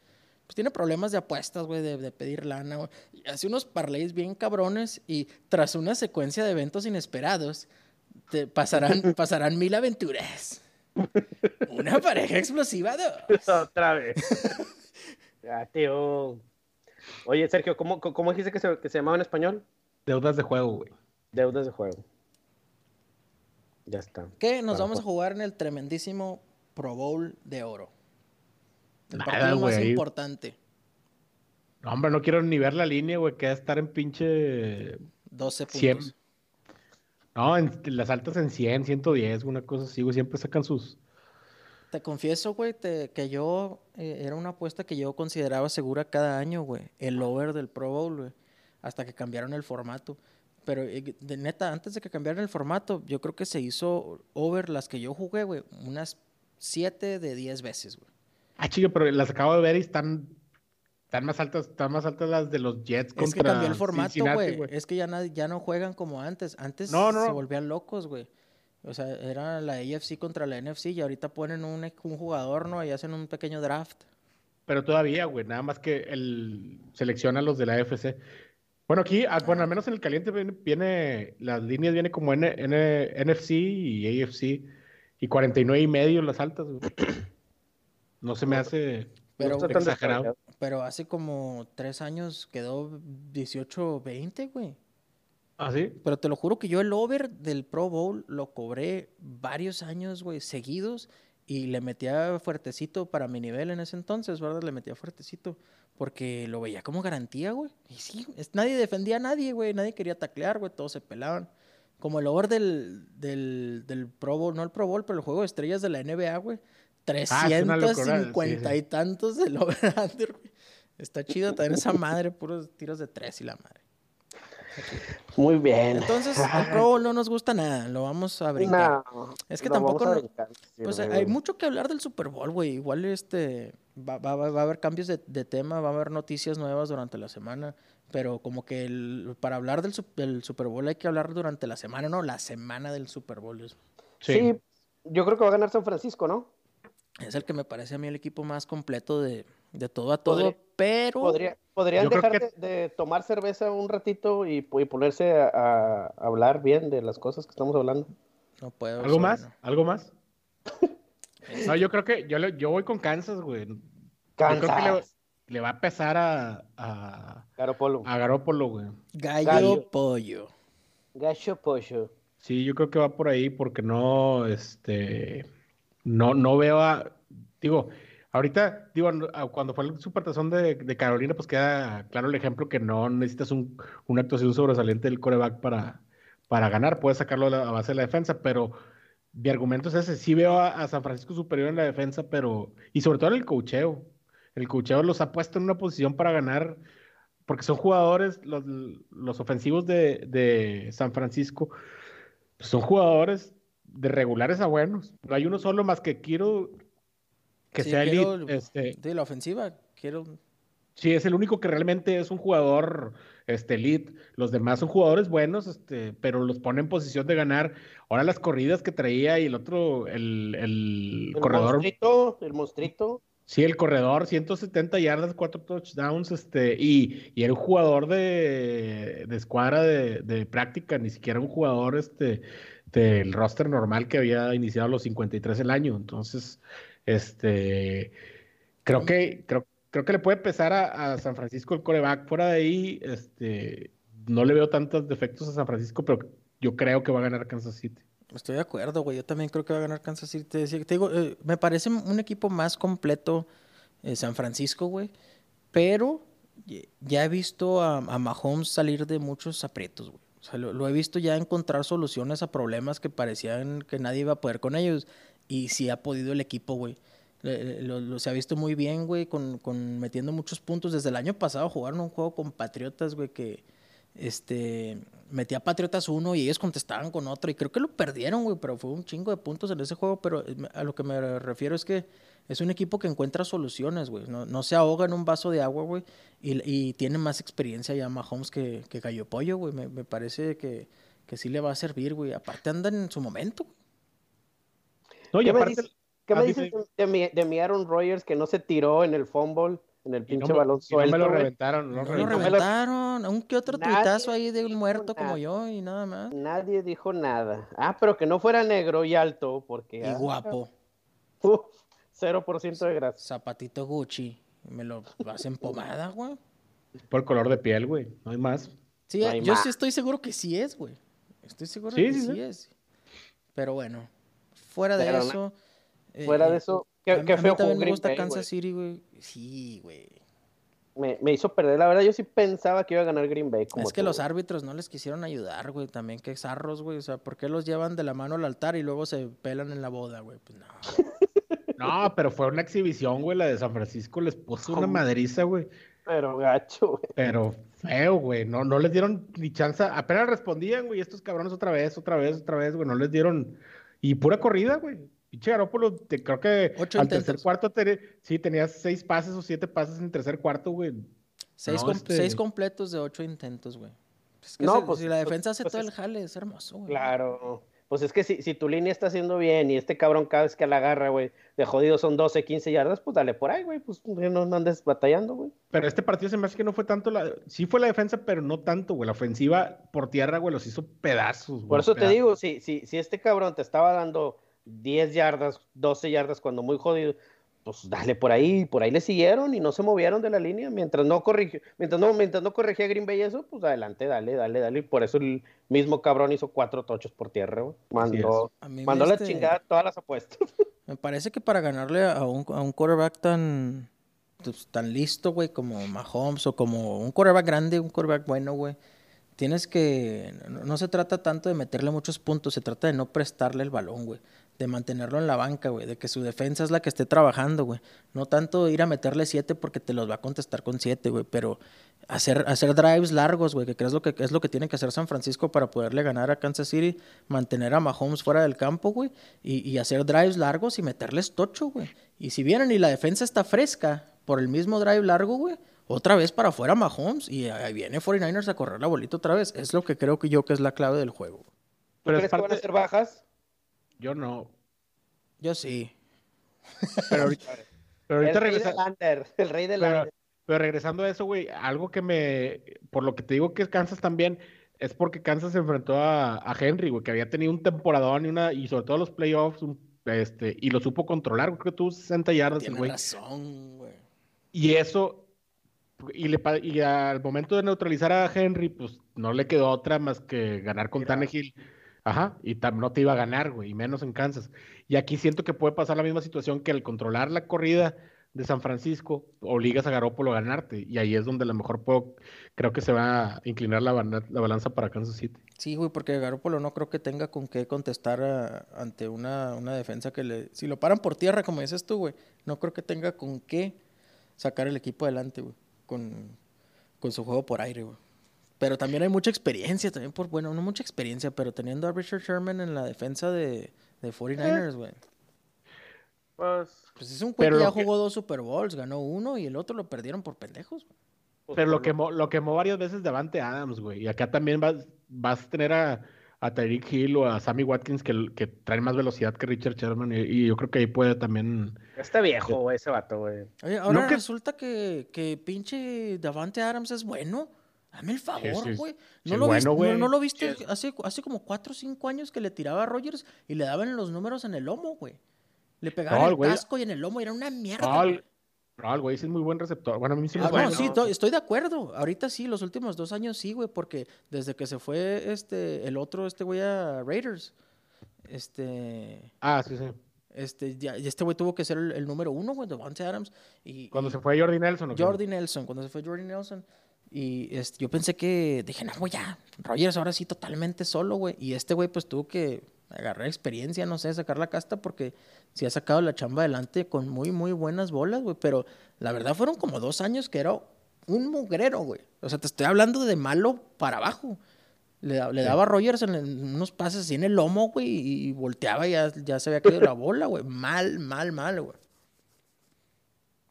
[SPEAKER 1] pues tiene problemas de apuestas, güey, de, de pedir lana, güey. Y hace unos parlays bien cabrones y tras una secuencia de eventos inesperados, te pasarán, pasarán mil aventuras. Una pareja explosiva dos.
[SPEAKER 3] Otra vez. ah, tío. Oye, Sergio, ¿cómo, cómo dijiste que se, que se llamaba en español?
[SPEAKER 2] Deudas de juego, güey.
[SPEAKER 3] Deudas de juego. Ya está.
[SPEAKER 1] Que nos
[SPEAKER 3] Para
[SPEAKER 1] vamos a
[SPEAKER 3] jugar.
[SPEAKER 1] en el tremendísimo Pro Bowl de oro. El
[SPEAKER 2] Nada,
[SPEAKER 1] partido más importante.
[SPEAKER 2] No, hombre, no quiero ni ver la línea, güey, que va a estar en pinche...
[SPEAKER 1] 12 puntos.
[SPEAKER 2] 100. No, en, las altas en 100, 110, una cosa así, güey. Siempre sacan sus...
[SPEAKER 1] Te confieso, güey, que yo eh, era una apuesta que yo consideraba segura cada año, güey. El over del Pro Bowl, güey. Hasta que cambiaron el formato. Pero eh, de neta, antes de que cambiaran el formato, yo creo que se hizo over las que yo jugué, güey, unas 7 de 10 veces, güey.
[SPEAKER 2] Ah, chica, pero las acabo de ver y están... Están más altas, están más altas las de los Jets
[SPEAKER 1] Es
[SPEAKER 2] contra
[SPEAKER 1] que cambió el formato, güey. Es que ya, nadie- ya no juegan como antes. Antes
[SPEAKER 2] No, no,
[SPEAKER 1] se
[SPEAKER 2] no.
[SPEAKER 1] volvían locos, güey. O sea, era la AFC contra la NFC y ahorita ponen un, un jugador, ¿no? Y hacen un pequeño draft.
[SPEAKER 2] Pero todavía, güey, nada más que el selecciona los de la FC. Bueno, aquí, ah, bueno, al menos en el caliente viene, viene- las líneas viene como N, N- NFC y AFC y 49 y medio las altas, güey. No se me hace
[SPEAKER 1] Pero-
[SPEAKER 3] tan
[SPEAKER 2] exagerado.
[SPEAKER 1] Pero hace como tres años quedó 18-20, güey.
[SPEAKER 2] ¿Ah, sí?
[SPEAKER 1] Pero te lo juro que yo el over del Pro Bowl lo cobré varios años, güey, seguidos. Y le metía fuertecito para mi nivel en ese entonces, ¿verdad? Le metía fuertecito. Porque lo veía como garantía, güey. Y sí, es- nadie defendía a nadie, güey. Nadie quería taclear, güey. Todos se pelaban. Como el over del, del, del Pro Bowl, no el Pro Bowl, pero el juego de estrellas de la NBA, güey.
[SPEAKER 2] Ah, es una locura,
[SPEAKER 1] 350
[SPEAKER 2] sí, sí.
[SPEAKER 1] y tantos del over-under, güey. Está chido también esa madre, puros tiros de tres y la madre.
[SPEAKER 3] Muy bien.
[SPEAKER 1] Entonces, el Pro no nos gusta nada, lo vamos a brincar.
[SPEAKER 3] No,
[SPEAKER 1] Es que tampoco
[SPEAKER 3] vamos a
[SPEAKER 1] no-
[SPEAKER 3] brincar, sí,
[SPEAKER 1] Pues hay mucho que hablar del Super Bowl, güey. Igual este va, va- va- a haber cambios de, de tema, va a haber noticias nuevas durante la semana. Pero como que el- para hablar del, sup- del Super Bowl hay que hablar durante la semana, ¿no? La semana del Super Bowl es,
[SPEAKER 3] Sí. yo creo que va a ganar San Francisco, ¿no?
[SPEAKER 1] es el que me parece a mí el equipo más completo de, de todo a todo.
[SPEAKER 3] Podría-
[SPEAKER 1] pero
[SPEAKER 3] Podría- podrían dejar
[SPEAKER 2] que-
[SPEAKER 3] de, de tomar cerveza un ratito y, y ponerse a, a hablar bien de las cosas que estamos hablando.
[SPEAKER 1] no puedo.
[SPEAKER 2] ¿Algo más? ¿Algo más? No, yo creo que yo, le- yo voy con Kansas, güey. Yo creo que le,
[SPEAKER 3] Kansas.
[SPEAKER 2] le va a pesar a, a,
[SPEAKER 3] Caro Polo.
[SPEAKER 2] a güey.
[SPEAKER 1] Gallo,
[SPEAKER 3] Gallo.
[SPEAKER 1] pollo.
[SPEAKER 3] Gacho Pollo.
[SPEAKER 2] Sí, yo creo que va por ahí porque no, este, no, no veo a, digo, ahorita, digo, no- a- cuando fue el supertazón de, de Carolina, pues queda claro el ejemplo que no necesitas un, una actuación sobresaliente del coreback para, para ganar, puedes sacarlo a, base de la defensa, pero mi argumento es ese, sí veo a, San Francisco superior en la defensa, pero, y sobre todo en el cocheo, el cocheo los ha puesto en una posición para ganar, porque son jugadores, los, los ofensivos de, de San Francisco, pues son jugadores de regulares a buenos. No hay uno solo más que quiero que
[SPEAKER 1] Sí,
[SPEAKER 2] sea
[SPEAKER 1] quiero-
[SPEAKER 2] elite. Este,
[SPEAKER 1] De la ofensiva, quiero.
[SPEAKER 2] sí, es el único que realmente es un jugador este, elite. Los demás son jugadores buenos, este, pero los pone en posición de ganar. Ahora las corridas que traía y el otro, el, el
[SPEAKER 3] El
[SPEAKER 2] corredor.
[SPEAKER 3] monstruito, el monstruito.
[SPEAKER 2] Sí, el corredor, 170 yardas, 4 touchdowns, este, y, y era un jugador de, de escuadra de, de práctica, ni siquiera un jugador este, del roster normal que había iniciado a los 53 el año. Entonces, este, creo que, creo, creo que le puede pesar a, San Francisco el coreback. De ahí, este, no le veo tantos defectos a San Francisco, pero yo creo que va a ganar Kansas City.
[SPEAKER 1] Estoy de acuerdo, güey. Yo también creo que va a ganar Kansas City. Te, digo, eh, me parece un equipo más completo eh, San Francisco, güey. Pero ya he visto a, Mahomes salir de muchos aprietos, güey. O sea, lo he visto ya encontrar soluciones a problemas que parecían que nadie iba a poder con ellos. Y sí ha podido el equipo, güey. Le- le- Lo, se ha visto muy bien, güey, con, con metiendo muchos puntos. Desde el año pasado jugaron un juego con Patriotas, güey, que este metía Patriotas uno y ellos contestaban con otro. Y creo que lo perdieron, güey, pero fue un chingo de puntos en ese juego. Pero eh, a lo que me refiero es que es un equipo que encuentra soluciones, güey. No, no se ahoga en un vaso de agua, güey. Y, y tiene más experiencia ya Mahomes que, que Gallo Pollo, güey. Me, me parece que, que sí le va a servir, güey. Aparte andan en su momento. güey.
[SPEAKER 2] No, y
[SPEAKER 3] ¿Qué me
[SPEAKER 2] aparte,
[SPEAKER 3] dices, qué me dices de, de mi, de mi Aaron Rodgers que no se tiró en el fumble, en el
[SPEAKER 2] no
[SPEAKER 3] pinche balón
[SPEAKER 2] y no me
[SPEAKER 3] suelto?
[SPEAKER 2] lo reventaron. no
[SPEAKER 1] No lo
[SPEAKER 2] reventaron.
[SPEAKER 3] lo-
[SPEAKER 1] reventaron. Un que otro
[SPEAKER 3] Nadie
[SPEAKER 1] tuitazo ahí de un
[SPEAKER 3] dijo
[SPEAKER 1] muerto como
[SPEAKER 3] nada.
[SPEAKER 1] yo y nada más.
[SPEAKER 3] Nadie dijo nada. Ah, pero que no fuera negro y alto, porque...
[SPEAKER 1] Y
[SPEAKER 3] ah,
[SPEAKER 1] guapo.
[SPEAKER 3] uf, 0% de grasa.
[SPEAKER 1] Zapatito Gucci. Me lo hacen pomada, güey.
[SPEAKER 2] Por el color de piel, güey. No hay más.
[SPEAKER 1] Sí,
[SPEAKER 3] No hay
[SPEAKER 1] yo
[SPEAKER 3] más.
[SPEAKER 1] sí estoy seguro que sí es, güey. Estoy seguro
[SPEAKER 2] Sí,
[SPEAKER 1] que
[SPEAKER 2] sí,
[SPEAKER 1] sí,
[SPEAKER 2] sí.
[SPEAKER 1] es. Pero bueno, fuera de
[SPEAKER 3] Pero
[SPEAKER 1] eso. eh,
[SPEAKER 3] Fuera de
[SPEAKER 1] eh,
[SPEAKER 3] eso,
[SPEAKER 1] a
[SPEAKER 3] qué, qué
[SPEAKER 1] a mí
[SPEAKER 3] feo
[SPEAKER 1] también me gusta
[SPEAKER 3] Bay,
[SPEAKER 1] Kansas. City, güey. Sí, güey.
[SPEAKER 3] Me, me hizo perder. La verdad, yo sí pensaba que iba a ganar Green Bay. Como
[SPEAKER 1] Es que
[SPEAKER 3] tú,
[SPEAKER 1] los árbitros no les quisieron ayudar, güey. También que zarros, güey. O sea, ¿por qué los llevan de la mano al altar y luego se pelan en la boda, güey? Pues no.
[SPEAKER 2] No, pero fue una exhibición, güey. La de San Francisco les puso una madriza, güey.
[SPEAKER 3] Pero gacho, güey.
[SPEAKER 2] Pero feo, güey. No, no les dieron ni chance. Apenas respondían, güey. Estos cabrones otra vez, otra vez, otra vez, güey. No les dieron. Y pura corrida, güey. Pinche Garópolo, te, creo que
[SPEAKER 1] Ocho
[SPEAKER 2] al
[SPEAKER 1] intentos.
[SPEAKER 2] tercer cuarto, te- sí, tenías seis pases o siete pases en el tercer cuarto, güey.
[SPEAKER 1] Seis,
[SPEAKER 2] No,
[SPEAKER 1] com-
[SPEAKER 2] este-
[SPEAKER 1] seis completos de ocho intentos, güey. Es que
[SPEAKER 3] No,
[SPEAKER 1] si,
[SPEAKER 3] pues-
[SPEAKER 1] si la
[SPEAKER 3] pues-
[SPEAKER 1] defensa hace
[SPEAKER 3] pues
[SPEAKER 1] todo el jale, es hermoso, güey.
[SPEAKER 3] Claro. Pues es que si, si tu línea está haciendo bien y este cabrón cada vez que la agarra, güey, de jodido son 12, 15 yardas, pues dale por ahí, güey. Pues no, no andes batallando, güey.
[SPEAKER 2] Pero este partido se me hace que no fue tanto la. Sí fue la defensa, pero no tanto, güey. La ofensiva por tierra, güey, los hizo pedazos, güey.
[SPEAKER 3] Por eso te digo, si, si, si este cabrón te estaba dando 10 yardas, 12 yardas cuando muy jodido, pues dale por ahí, por ahí le siguieron y no se movieron de la línea. Mientras no corrigió, mientras no, mientras no corregía Green Bay eso, pues adelante, dale, dale, dale. Y por eso el mismo cabrón hizo cuatro tochos por tierra, güey. Mandó, mandó la
[SPEAKER 1] este-
[SPEAKER 3] chingada todas las apuestas.
[SPEAKER 1] Me parece que para ganarle a un, a un quarterback tan, pues, tan listo, güey, como Mahomes o como un quarterback grande, un quarterback bueno, güey, tienes que... No, no se trata tanto de meterle muchos puntos, se trata de no prestarle el balón, güey. De mantenerlo en la banca, güey. De que su defensa es la que esté trabajando, güey. No tanto ir a meterle siete porque te los va a contestar con siete, güey. Pero hacer, hacer drives largos, güey. Que creo es lo que es lo que tiene que hacer San Francisco para poderle ganar a Kansas City. Mantener a Mahomes fuera del campo, güey. Y, y hacer drives largos y meterles tocho, güey. Y si vienen y la defensa está fresca por el mismo drive largo, güey. Otra vez para afuera Mahomes. Y ahí viene 49ers a correr la bolita otra vez. Es lo que creo que yo que es la clave del juego.
[SPEAKER 3] ¿Tú
[SPEAKER 2] Pero es
[SPEAKER 3] crees que van a
[SPEAKER 2] parte-
[SPEAKER 3] ser bajas?
[SPEAKER 2] Yo no.
[SPEAKER 1] Yo sí.
[SPEAKER 2] Pero ahorita, pero
[SPEAKER 3] El
[SPEAKER 2] ahorita
[SPEAKER 3] rey
[SPEAKER 2] regresa-
[SPEAKER 3] del under, el rey del
[SPEAKER 2] Pero,
[SPEAKER 3] under.
[SPEAKER 2] pero regresando a eso, güey, algo que me, por lo que te digo que Kansas también, es porque Kansas se enfrentó a, a Henry, güey, que había tenido un temporadón y una, y sobre todo los playoffs, un- este, y lo supo controlar, creo que tuvo 60 yardas el güey.
[SPEAKER 1] razón, güey.
[SPEAKER 2] Y eso, y, le, y al momento de neutralizar a Henry, pues no le quedó otra más que ganar con. Tannehill. Ajá, y no te iba a ganar, güey, y menos en Kansas. Y aquí siento que puede pasar la misma situación que al controlar la corrida de San Francisco, obligas a Garoppolo a ganarte. Y ahí es donde a lo mejor puedo, creo que se va a inclinar la, balanza para Kansas City.
[SPEAKER 1] Sí, güey, porque Garoppolo no creo que tenga con qué contestar a- ante una, una defensa que le... Si lo paran por tierra, como dices tú, güey, no creo que tenga con qué sacar el equipo adelante, güey, con, con su juego por aire, güey. Pero también hay mucha experiencia, también por, bueno, no mucha experiencia, pero teniendo a Richard Sherman en la defensa de, de 49ers, güey.
[SPEAKER 3] Pues,
[SPEAKER 1] Pues es un güey que ya
[SPEAKER 2] que-
[SPEAKER 1] jugó dos Super Bowls, ganó uno y el otro lo perdieron por pendejos, güey.
[SPEAKER 3] pues,
[SPEAKER 2] Pero
[SPEAKER 3] por
[SPEAKER 2] lo quemó, lo quemó varias veces Davante Adams, güey. Y acá también vas, vas a tener a, a Tyreek Hill o a Sammy Watkins que, que traen más velocidad que Richard Sherman. Y, y yo creo que ahí puede también.
[SPEAKER 3] Está viejo, güey, ese vato, güey.
[SPEAKER 1] Oye, ahora
[SPEAKER 2] No que-
[SPEAKER 1] resulta que, que pinche Davante Adams es bueno. Dame el favor,
[SPEAKER 2] sí,
[SPEAKER 1] güey.
[SPEAKER 2] sí
[SPEAKER 1] no, lo
[SPEAKER 2] bueno,
[SPEAKER 1] viste, no-
[SPEAKER 2] güey.
[SPEAKER 1] no, lo viste
[SPEAKER 3] Sí es-
[SPEAKER 1] hace, hace como 4 o 5 años que le tiraba a Rogers y le daban los números en el lomo, güey. Le pegaban
[SPEAKER 2] No,
[SPEAKER 1] el casco y en el lomo y era una mierda.
[SPEAKER 2] No,
[SPEAKER 1] güey.
[SPEAKER 2] el, no, el güey sí es muy buen receptor. Bueno, a mí sí me
[SPEAKER 1] Ah, sí,
[SPEAKER 3] bueno.
[SPEAKER 1] to- estoy de acuerdo. Ahorita sí, los últimos dos años sí, güey, porque desde que se fue este el otro, este güey a Raiders, este,
[SPEAKER 2] Ah, sí, sí.
[SPEAKER 1] Este, ya, este güey tuvo que ser el, el número uno, güey, de Devontae Adams. Y,
[SPEAKER 2] Cuando
[SPEAKER 1] y
[SPEAKER 2] se fue Jordi Nelson. ¿o?
[SPEAKER 1] Jordi Nelson, cuando se fue Jordi Nelson. Y este, yo pensé que, dije, no, güey, ya, Rogers ahora sí totalmente solo, güey. Y este güey, pues tuvo que agarrar experiencia, no sé, sacar la casta, porque sí ha sacado la chamba adelante con muy, muy buenas bolas, güey. Pero la verdad fueron como dos años que era un mugrero, güey. O sea, te estoy hablando de malo para abajo. Le, da- le daba a Rogers en, en unos pases así en el lomo, güey, y, y volteaba y ya, ya se había caído la bola, güey. Mal, mal, mal, güey.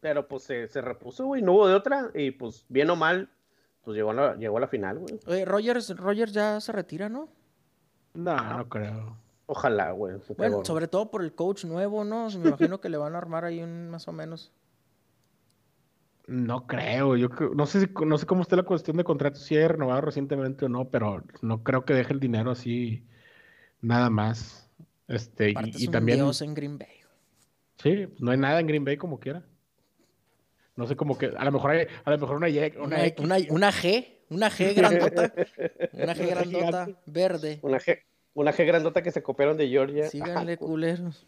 [SPEAKER 3] Pero pues se, se repuso, güey, no hubo de otra. Y pues, bien o mal, pues llegó a la, llegó a la final, güey.
[SPEAKER 1] Oye, Rogers, Rogers ya se retira, ¿no?
[SPEAKER 2] No, no creo.
[SPEAKER 3] Ojalá, güey.
[SPEAKER 1] Bueno, sobre todo por el coach nuevo, ¿no? Me imagino que le van a armar ahí un más o menos.
[SPEAKER 2] No creo. Yo creo- no sé si- no sé cómo está la cuestión de contratos, si he renovado recientemente o no, pero no creo que deje el dinero así nada más. Este, y-
[SPEAKER 1] Aparte
[SPEAKER 2] y,
[SPEAKER 1] es un
[SPEAKER 2] también,
[SPEAKER 1] dios en Green Bay.
[SPEAKER 2] sí, no hay nada en Green Bay como quiera. No sé cómo que, a lo mejor hay, a lo mejor una, Y- una
[SPEAKER 1] Una,
[SPEAKER 2] X.
[SPEAKER 1] una, una G, una G grandota. Una G grandota, verde.
[SPEAKER 3] Una G, una G grandota que se copiaron de Georgia.
[SPEAKER 1] Síganle, culeros.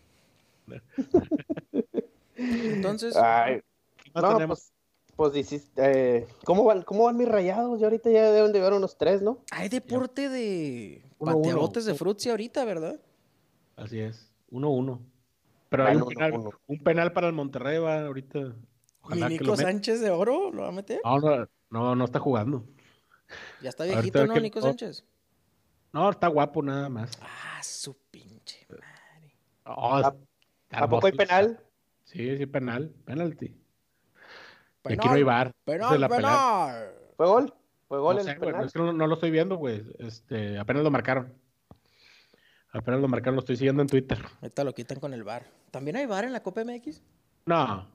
[SPEAKER 1] Entonces,
[SPEAKER 3] Ay,
[SPEAKER 2] ¿Qué más
[SPEAKER 3] no,
[SPEAKER 2] tenemos?
[SPEAKER 3] pues, pues dices, eh, ¿cómo, van, ¿cómo van mis rayados? Ya ahorita ya deben de llevar unos tres, ¿no?
[SPEAKER 1] hay deporte de
[SPEAKER 2] Uno, uno.
[SPEAKER 1] pateabotes de frutzi ahorita, ¿verdad?
[SPEAKER 2] Así es, 1-1. Pero hay un
[SPEAKER 3] uno,
[SPEAKER 2] penal,
[SPEAKER 3] uno.
[SPEAKER 2] un penal para el Monterrey, va, ahorita. Ojalá
[SPEAKER 1] ¿Mi Nico. Sánchez de oro lo va a meter?
[SPEAKER 2] No, no, no, no está jugando.
[SPEAKER 1] Ya está
[SPEAKER 2] Ahorita
[SPEAKER 1] viejito, ¿no,
[SPEAKER 2] que-
[SPEAKER 1] Nico. Sánchez?
[SPEAKER 2] No, está guapo nada más.
[SPEAKER 1] Ah, su pinche madre.
[SPEAKER 2] Oh,
[SPEAKER 3] ¿A- ¿A poco hay penal?
[SPEAKER 2] Sí, sí, penal, penalti. Y aquí
[SPEAKER 1] Penal,
[SPEAKER 2] no hay bar.
[SPEAKER 1] Penal,
[SPEAKER 2] la
[SPEAKER 1] penal.
[SPEAKER 3] ¿Fue gol? ¿Fue gol
[SPEAKER 2] No
[SPEAKER 3] el
[SPEAKER 2] sé, güey,
[SPEAKER 3] penal?
[SPEAKER 2] es que no, no lo estoy viendo, güey. Este, apenas lo marcaron. Apenas lo marcaron, lo estoy siguiendo en Twitter.
[SPEAKER 1] Ahorita lo quitan con el bar. ¿También hay bar en la Copa MX?
[SPEAKER 2] No,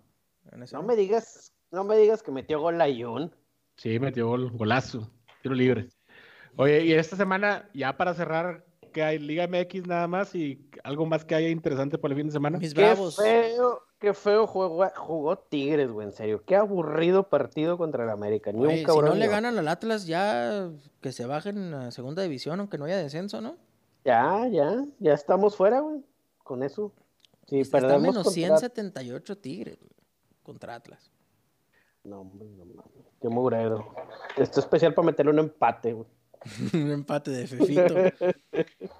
[SPEAKER 1] En ese
[SPEAKER 3] No me digas, no me digas que metió gol la Jun.
[SPEAKER 2] sí, metió gol, golazo, tiro libre. Oye, y esta semana, ya para cerrar, que hay Liga MX nada más y algo más que haya interesante por el fin de semana.
[SPEAKER 1] Mis
[SPEAKER 3] Qué
[SPEAKER 1] bravos.
[SPEAKER 3] feo, qué feo jugó, jugó Tigres, güey, en serio. Qué aburrido partido contra el América. Ni
[SPEAKER 1] Oye,
[SPEAKER 3] un
[SPEAKER 1] si
[SPEAKER 3] cabrón.
[SPEAKER 1] no le ganan al Atlas, ya que se bajen a segunda división, aunque no haya descenso, ¿no?
[SPEAKER 3] Ya, ya, ya estamos fuera, güy. Con eso. Si
[SPEAKER 1] Está
[SPEAKER 3] perdemos
[SPEAKER 1] menos
[SPEAKER 3] contra...
[SPEAKER 1] 178 Tigres güey, contra Atlas.
[SPEAKER 3] No, hombre, no mames. Qué mugrero. Esto es especial para meterle un empate, güey.
[SPEAKER 1] Un empate de Fefito.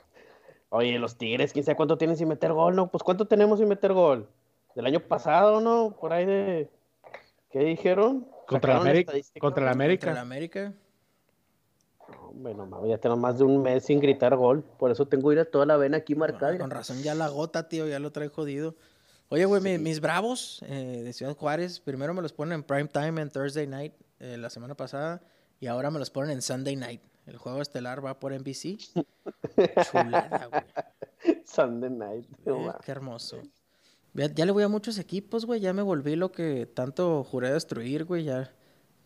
[SPEAKER 3] Oye, los Tigres, quién sabe cuánto tienen sin meter gol, ¿no? Pues cuánto tenemos sin meter gol. Del año pasado, ¿no? Por ahí de... ¿Qué dijeron?
[SPEAKER 2] Contra la América. Contra la
[SPEAKER 3] güey.
[SPEAKER 1] Contra el
[SPEAKER 2] América.
[SPEAKER 1] América.
[SPEAKER 3] No, Hombre, no mames, ya tengo más de un mes sin gritar gol. Por eso tengo que ir a toda la vena aquí marcada.
[SPEAKER 1] Con razón, ya la gota, tío, ya lo trae jodido. Oye, güey, mi- mis bravos eh, de Ciudad Juárez, primero me los ponen en prime time en Thursday night eh, la semana pasada y ahora me los ponen en Sunday night. El juego estelar va por NBC. Chulada, güey.
[SPEAKER 3] Sunday night.
[SPEAKER 1] Eh, qué hermoso. Ya, ya le voy a muchos equipos, güey. Ya me volví lo que tanto juré destruir, güey. Ya,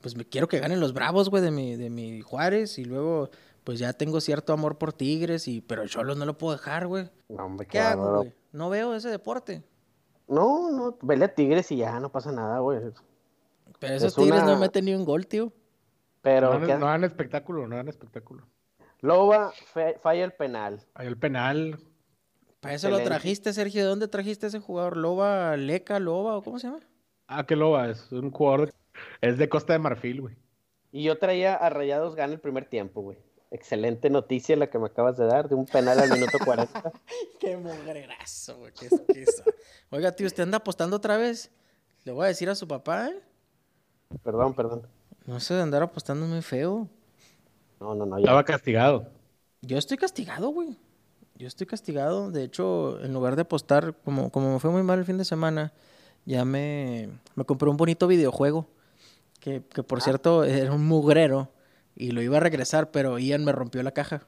[SPEAKER 1] pues me quiero que ganen los bravos, güey, de mi, de mi Juárez. Y luego, pues ya tengo cierto amor por Tigres. Y, pero Cholos no lo puedo dejar, güey.
[SPEAKER 3] No,
[SPEAKER 1] ¿Qué hago, güey? No veo ese deporte.
[SPEAKER 3] No, no, vele a Tigres y ya, no pasa nada, güey.
[SPEAKER 1] Pero esos
[SPEAKER 3] Es
[SPEAKER 1] Tigres no
[SPEAKER 3] una-
[SPEAKER 1] meten ni un gol, tío.
[SPEAKER 3] Pero,
[SPEAKER 2] No,
[SPEAKER 3] ¿qué
[SPEAKER 2] dan- no dan espectáculo, no dan espectáculo.
[SPEAKER 3] Loba fe- falla el penal.
[SPEAKER 2] Hay el penal.
[SPEAKER 1] Para eso lo trajiste, Sergio. ¿De dónde trajiste ese jugador? ¿Loba, Leca, Loba o cómo se llama?
[SPEAKER 2] Ah, que loba, es un jugador. de- Es de Costa de Marfil, güey.
[SPEAKER 3] Y yo traía a Rayados gana el primer tiempo, güey. Excelente noticia la que me acabas de dar, de un penal al minuto 40.
[SPEAKER 1] Qué mugrerazo, güey. Qué. Oiga, tío, ¿usted anda apostando otra vez? Le voy a decir a su papá, ¿eh?
[SPEAKER 3] perdón, perdón.
[SPEAKER 1] No sé, andar apostando es muy feo.
[SPEAKER 3] No, no, no, ya.
[SPEAKER 2] Estaba castigado.
[SPEAKER 1] Yo estoy castigado, güey. Yo estoy castigado. De hecho, en lugar de apostar, como, como me fue muy mal el fin de semana, ya me, me compré un bonito videojuego. Que, que por cierto, era un mugrero. Y lo iba a regresar, pero Ian me rompió la caja.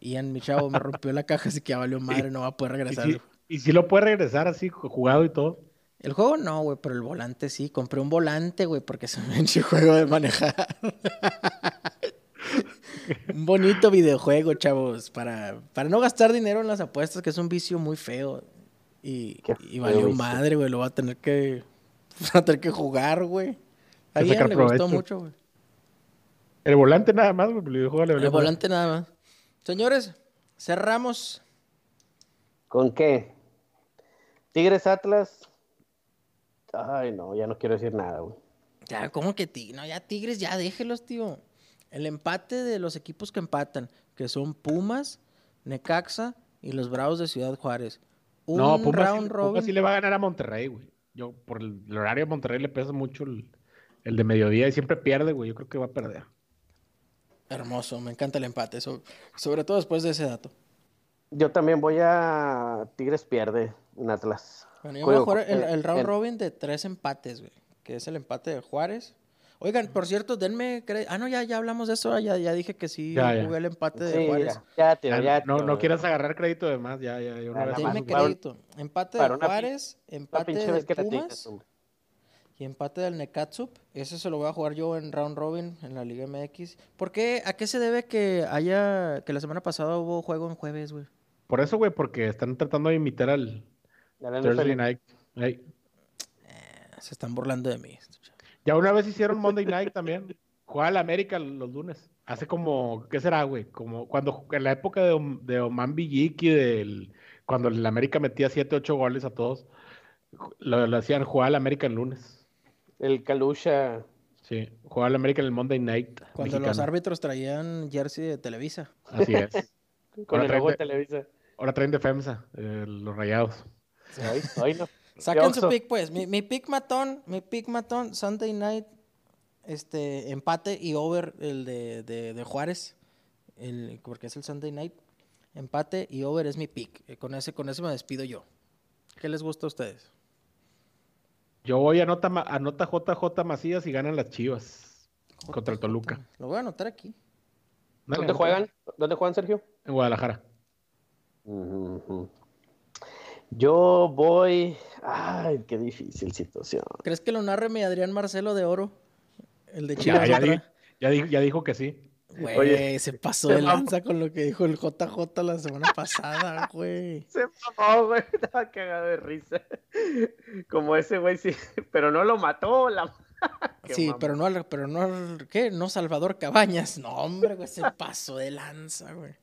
[SPEAKER 1] Ian, mi chavo, me rompió la caja, así que ya valió madre, no va a poder
[SPEAKER 2] Y
[SPEAKER 1] regresar.
[SPEAKER 2] si, y si lo puede regresar así, ju- jugado y todo.
[SPEAKER 1] El juego no, güey, pero el volante sí. Compré un volante, güey, porque es un pinche juego de manejar. un bonito videojuego, chavos, para, para no gastar dinero en las apuestas, que es un vicio muy feo. Y, valió madre, güey, lo va a tener que, va a tener que jugar, güey. A Ian le gustó mucho, güey.
[SPEAKER 2] El volante nada más, güey. El videojuego le
[SPEAKER 1] El volante nada más. Señores, cerramos.
[SPEAKER 3] ¿Con qué? Tigres Atlas. Ay, no, ya no quiero decir nada, güey.
[SPEAKER 1] Ya, ¿cómo que Tigres? No, ya Tigres, ya déjelos, tío. El empate de los equipos que empatan, que son Pumas, Necaxa y los Bravos de Ciudad Juárez. Un
[SPEAKER 2] no, Pumas,
[SPEAKER 1] round
[SPEAKER 2] sí,
[SPEAKER 1] robin.
[SPEAKER 2] Pumas sí le va a ganar a Monterrey, güey. Yo, por el, el horario de Monterrey le pesa mucho el, el de mediodía y siempre pierde, güey. Yo creo que va a perder.
[SPEAKER 1] Hermoso, me encanta el empate, so- sobre todo después de ese dato.
[SPEAKER 3] Yo también voy a Tigres pierde en Atlas.
[SPEAKER 1] Bueno, yo voy a jugar el,
[SPEAKER 3] eh,
[SPEAKER 1] el round robin de tres empates, güey. Que es el empate de Juárez. Oigan, por cierto, denme Ah, no, ya, ya hablamos de eso. Ya, ya dije que sí
[SPEAKER 2] Ya, ya.
[SPEAKER 1] jugué el empate de
[SPEAKER 3] Sí,
[SPEAKER 1] Juárez.
[SPEAKER 3] ya, ya, tío,
[SPEAKER 2] Ya,
[SPEAKER 3] ya,
[SPEAKER 2] no, no quieras agarrar crédito de más, ya, ya, ya una
[SPEAKER 3] Ah,
[SPEAKER 2] más.
[SPEAKER 1] Denme
[SPEAKER 3] un-
[SPEAKER 1] crédito. Empate de Juárez, empate
[SPEAKER 3] pinche
[SPEAKER 1] de Pumas. Y empate del Nekatsup. Ese se lo voy a jugar yo en round robin en la Liga MX. ¿Por qué? ¿A qué se debe que haya que la semana pasada hubo juego en jueves, güey?
[SPEAKER 2] Por eso, güey, porque están tratando de imitar al Thursday. Night. Ey.
[SPEAKER 1] Se están burlando de mí.
[SPEAKER 2] Ya una vez hicieron Monday Night también. Juega la América los lunes. Hace como, ¿qué será, güey? Como cuando en la época de, de Oman Villiki, del, cuando el América metía 7, 8 goles a todos, lo, lo hacían jugar la América el lunes.
[SPEAKER 3] El Calusha.
[SPEAKER 2] Sí, juega la América en el Monday Night.
[SPEAKER 1] Cuando los árbitros traían jersey de Televisa.
[SPEAKER 2] Así es.
[SPEAKER 3] Con
[SPEAKER 2] Ahora
[SPEAKER 3] el logo de
[SPEAKER 2] de-
[SPEAKER 3] Televisa.
[SPEAKER 2] Ahora traen defensa, eh, los rayados.
[SPEAKER 3] Hoy, hoy no.
[SPEAKER 1] Saquen su pick, pues. Mi, mi pick matón, mi pick matón, Sunday night, este, empate y over el de, de, de Juárez, el, porque es el Sunday night. Empate y over es mi pick. Eh, Con ese, con ese me despido yo. ¿Qué les gusta a ustedes?
[SPEAKER 2] Yo voy a nota, anota JJ Macías y ganan las Chivas contra el Toluca.
[SPEAKER 1] Lo voy a anotar aquí.
[SPEAKER 2] Dale,
[SPEAKER 3] ¿Dónde juegan? ¿Dónde juegan, Sergio?
[SPEAKER 2] En Guadalajara.
[SPEAKER 3] Yo voy. Ay, qué difícil situación.
[SPEAKER 1] ¿Crees que lo narre mi Adrián Marcelo de Oro? El de Chivas.
[SPEAKER 2] ya,
[SPEAKER 1] contra-
[SPEAKER 2] di- ya di- ya dijo que sí.
[SPEAKER 1] Güey,
[SPEAKER 3] Oye.
[SPEAKER 1] se pasó de lanza con lo que dijo el JJ la semana pasada, güey.
[SPEAKER 3] Se mamó, güey. Estaba cagado de risa. Como ese güey, sí. Pero no lo mató. La...
[SPEAKER 1] Sí, pero no, al- pero no, ¿qué? No Salvador Cabañas. No, hombre, güey, se pasó de lanza, güey.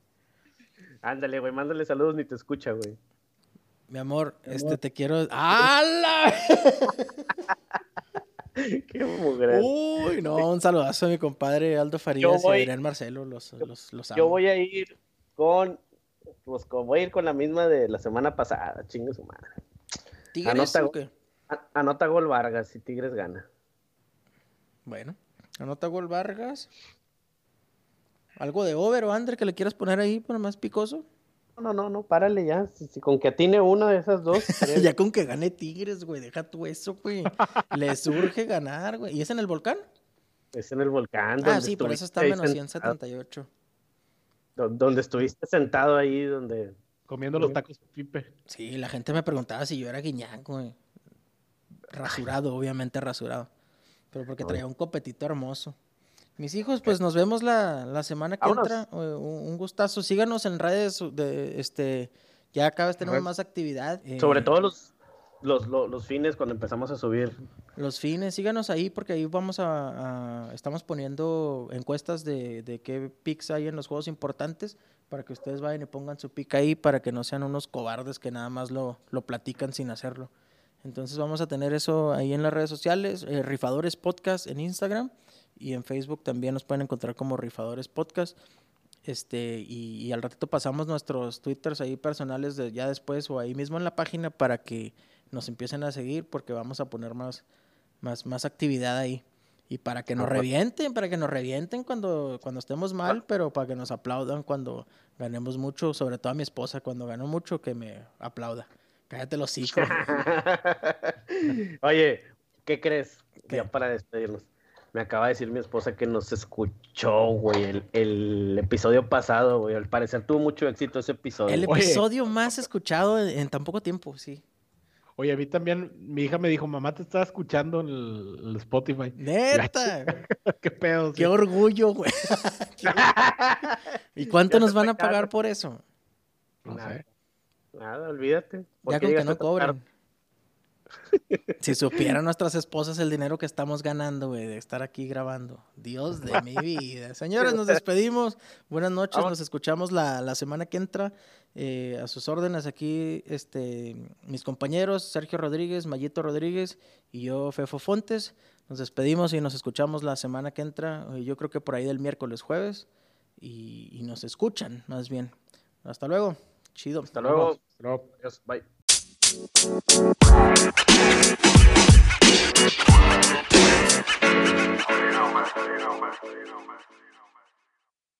[SPEAKER 3] Ándale, güey. Mándale saludos ni te escucha, güey.
[SPEAKER 1] Mi amor, este, te quiero... ¡Hala!
[SPEAKER 3] Qué mujer.
[SPEAKER 1] Uy, no, un saludazo a mi compadre Aldo Farías
[SPEAKER 3] voy-
[SPEAKER 1] y Adrián Marcelo, los, los, los
[SPEAKER 3] Yo
[SPEAKER 1] amo.
[SPEAKER 3] voy a ir con. Pues con- voy a ir con la misma de la semana pasada. Chingue su madre.
[SPEAKER 1] ¿Tigres
[SPEAKER 3] anota-
[SPEAKER 1] o qué?
[SPEAKER 3] A- Anota gol Vargas y Tigres gana.
[SPEAKER 1] Bueno, anota gol Vargas. ¿Algo de over o under que le quieras poner ahí para más picoso?
[SPEAKER 3] No, no, no, párale ya. Si, si con que atine una de esas dos.
[SPEAKER 1] ya con que gane Tigres, güey, deja tú eso, güey. Le surge ganar, güey. ¿Y es en el volcán?
[SPEAKER 3] Es en el volcán.
[SPEAKER 1] Ah, sí, por eso está menos
[SPEAKER 3] sentado,
[SPEAKER 1] 178.
[SPEAKER 3] do- Donde estuviste sentado ahí, donde.
[SPEAKER 2] Comiendo los tacos Pipe.
[SPEAKER 1] Sí, la gente me preguntaba si yo era guiñán, güey. Rasurado, obviamente rasurado. Pero porque traía un copetito hermoso. Mis hijos, pues nos vemos la, la semana que
[SPEAKER 3] Vámonos.
[SPEAKER 1] entra. Eh, Un, un gustazo. Síganos en redes de este. Ya cada vez tenemos más actividad. eh,
[SPEAKER 3] Sobre todo los, los, los, los fines cuando empezamos a subir.
[SPEAKER 1] Los fines, síganos ahí porque ahí vamos a, a- estamos poniendo encuestas de, de qué picks hay en los juegos importantes para que ustedes vayan y pongan su pick ahí para que no sean unos cobardes que nada más lo, lo platican sin hacerlo. Entonces vamos a tener eso ahí en las redes sociales, eh, Rifadores Podcast en Instagram y en Facebook también nos pueden encontrar como Rifadores Podcast. Este, y, y al ratito pasamos nuestros twitters ahí personales de ya después o ahí mismo en la página para que nos empiecen a seguir porque vamos a poner más, más, más actividad ahí. Y para que nos
[SPEAKER 3] Ajá.
[SPEAKER 1] revienten, para que nos revienten cuando, cuando estemos mal, pero para que nos aplaudan cuando ganemos mucho, sobre todo a mi esposa, cuando gano mucho, que me aplauda. Cállate los hocico.
[SPEAKER 3] Oye, ¿qué crees?
[SPEAKER 1] ¿Qué?
[SPEAKER 3] Ya para despedirnos. Me acaba de decir mi esposa que nos escuchó, güey, el, el episodio pasado, güey. Al parecer tuvo mucho éxito ese episodio.
[SPEAKER 1] El
[SPEAKER 2] Oye.
[SPEAKER 1] episodio más escuchado en, en tan poco tiempo, sí.
[SPEAKER 2] Oye, a mí también, mi hija me dijo, mamá te estaba escuchando en el, el Spotify.
[SPEAKER 1] Neta.
[SPEAKER 2] ¿Qué pedo?
[SPEAKER 1] Qué
[SPEAKER 2] sí.
[SPEAKER 1] orgullo, güey. Qué- ¿Y cuánto
[SPEAKER 3] Ya
[SPEAKER 1] nos van a pagar por eso?
[SPEAKER 2] No
[SPEAKER 3] Nada.
[SPEAKER 2] sé.
[SPEAKER 3] Nada, olvídate. ¿Por
[SPEAKER 1] Ya con que no
[SPEAKER 3] tarde?
[SPEAKER 1] Si supieran nuestras esposas el dinero que estamos ganando, güey, de estar aquí grabando. Dios de mi vida. Señores, nos despedimos. Buenas noches, nos escuchamos la, la semana que entra. Eh, a sus órdenes aquí, este, mis compañeros, Sergio Rodríguez, Mayito Rodríguez y yo, Fefo Fontes. Nos despedimos y nos escuchamos la semana que entra. eh, Yo creo que por ahí del miércoles, jueves. Y, y nos escuchan, más bien. Hasta luego. Chido.
[SPEAKER 4] Hasta luego.
[SPEAKER 2] No.
[SPEAKER 4] Adiós. Bye.
[SPEAKER 5] You know, man. You.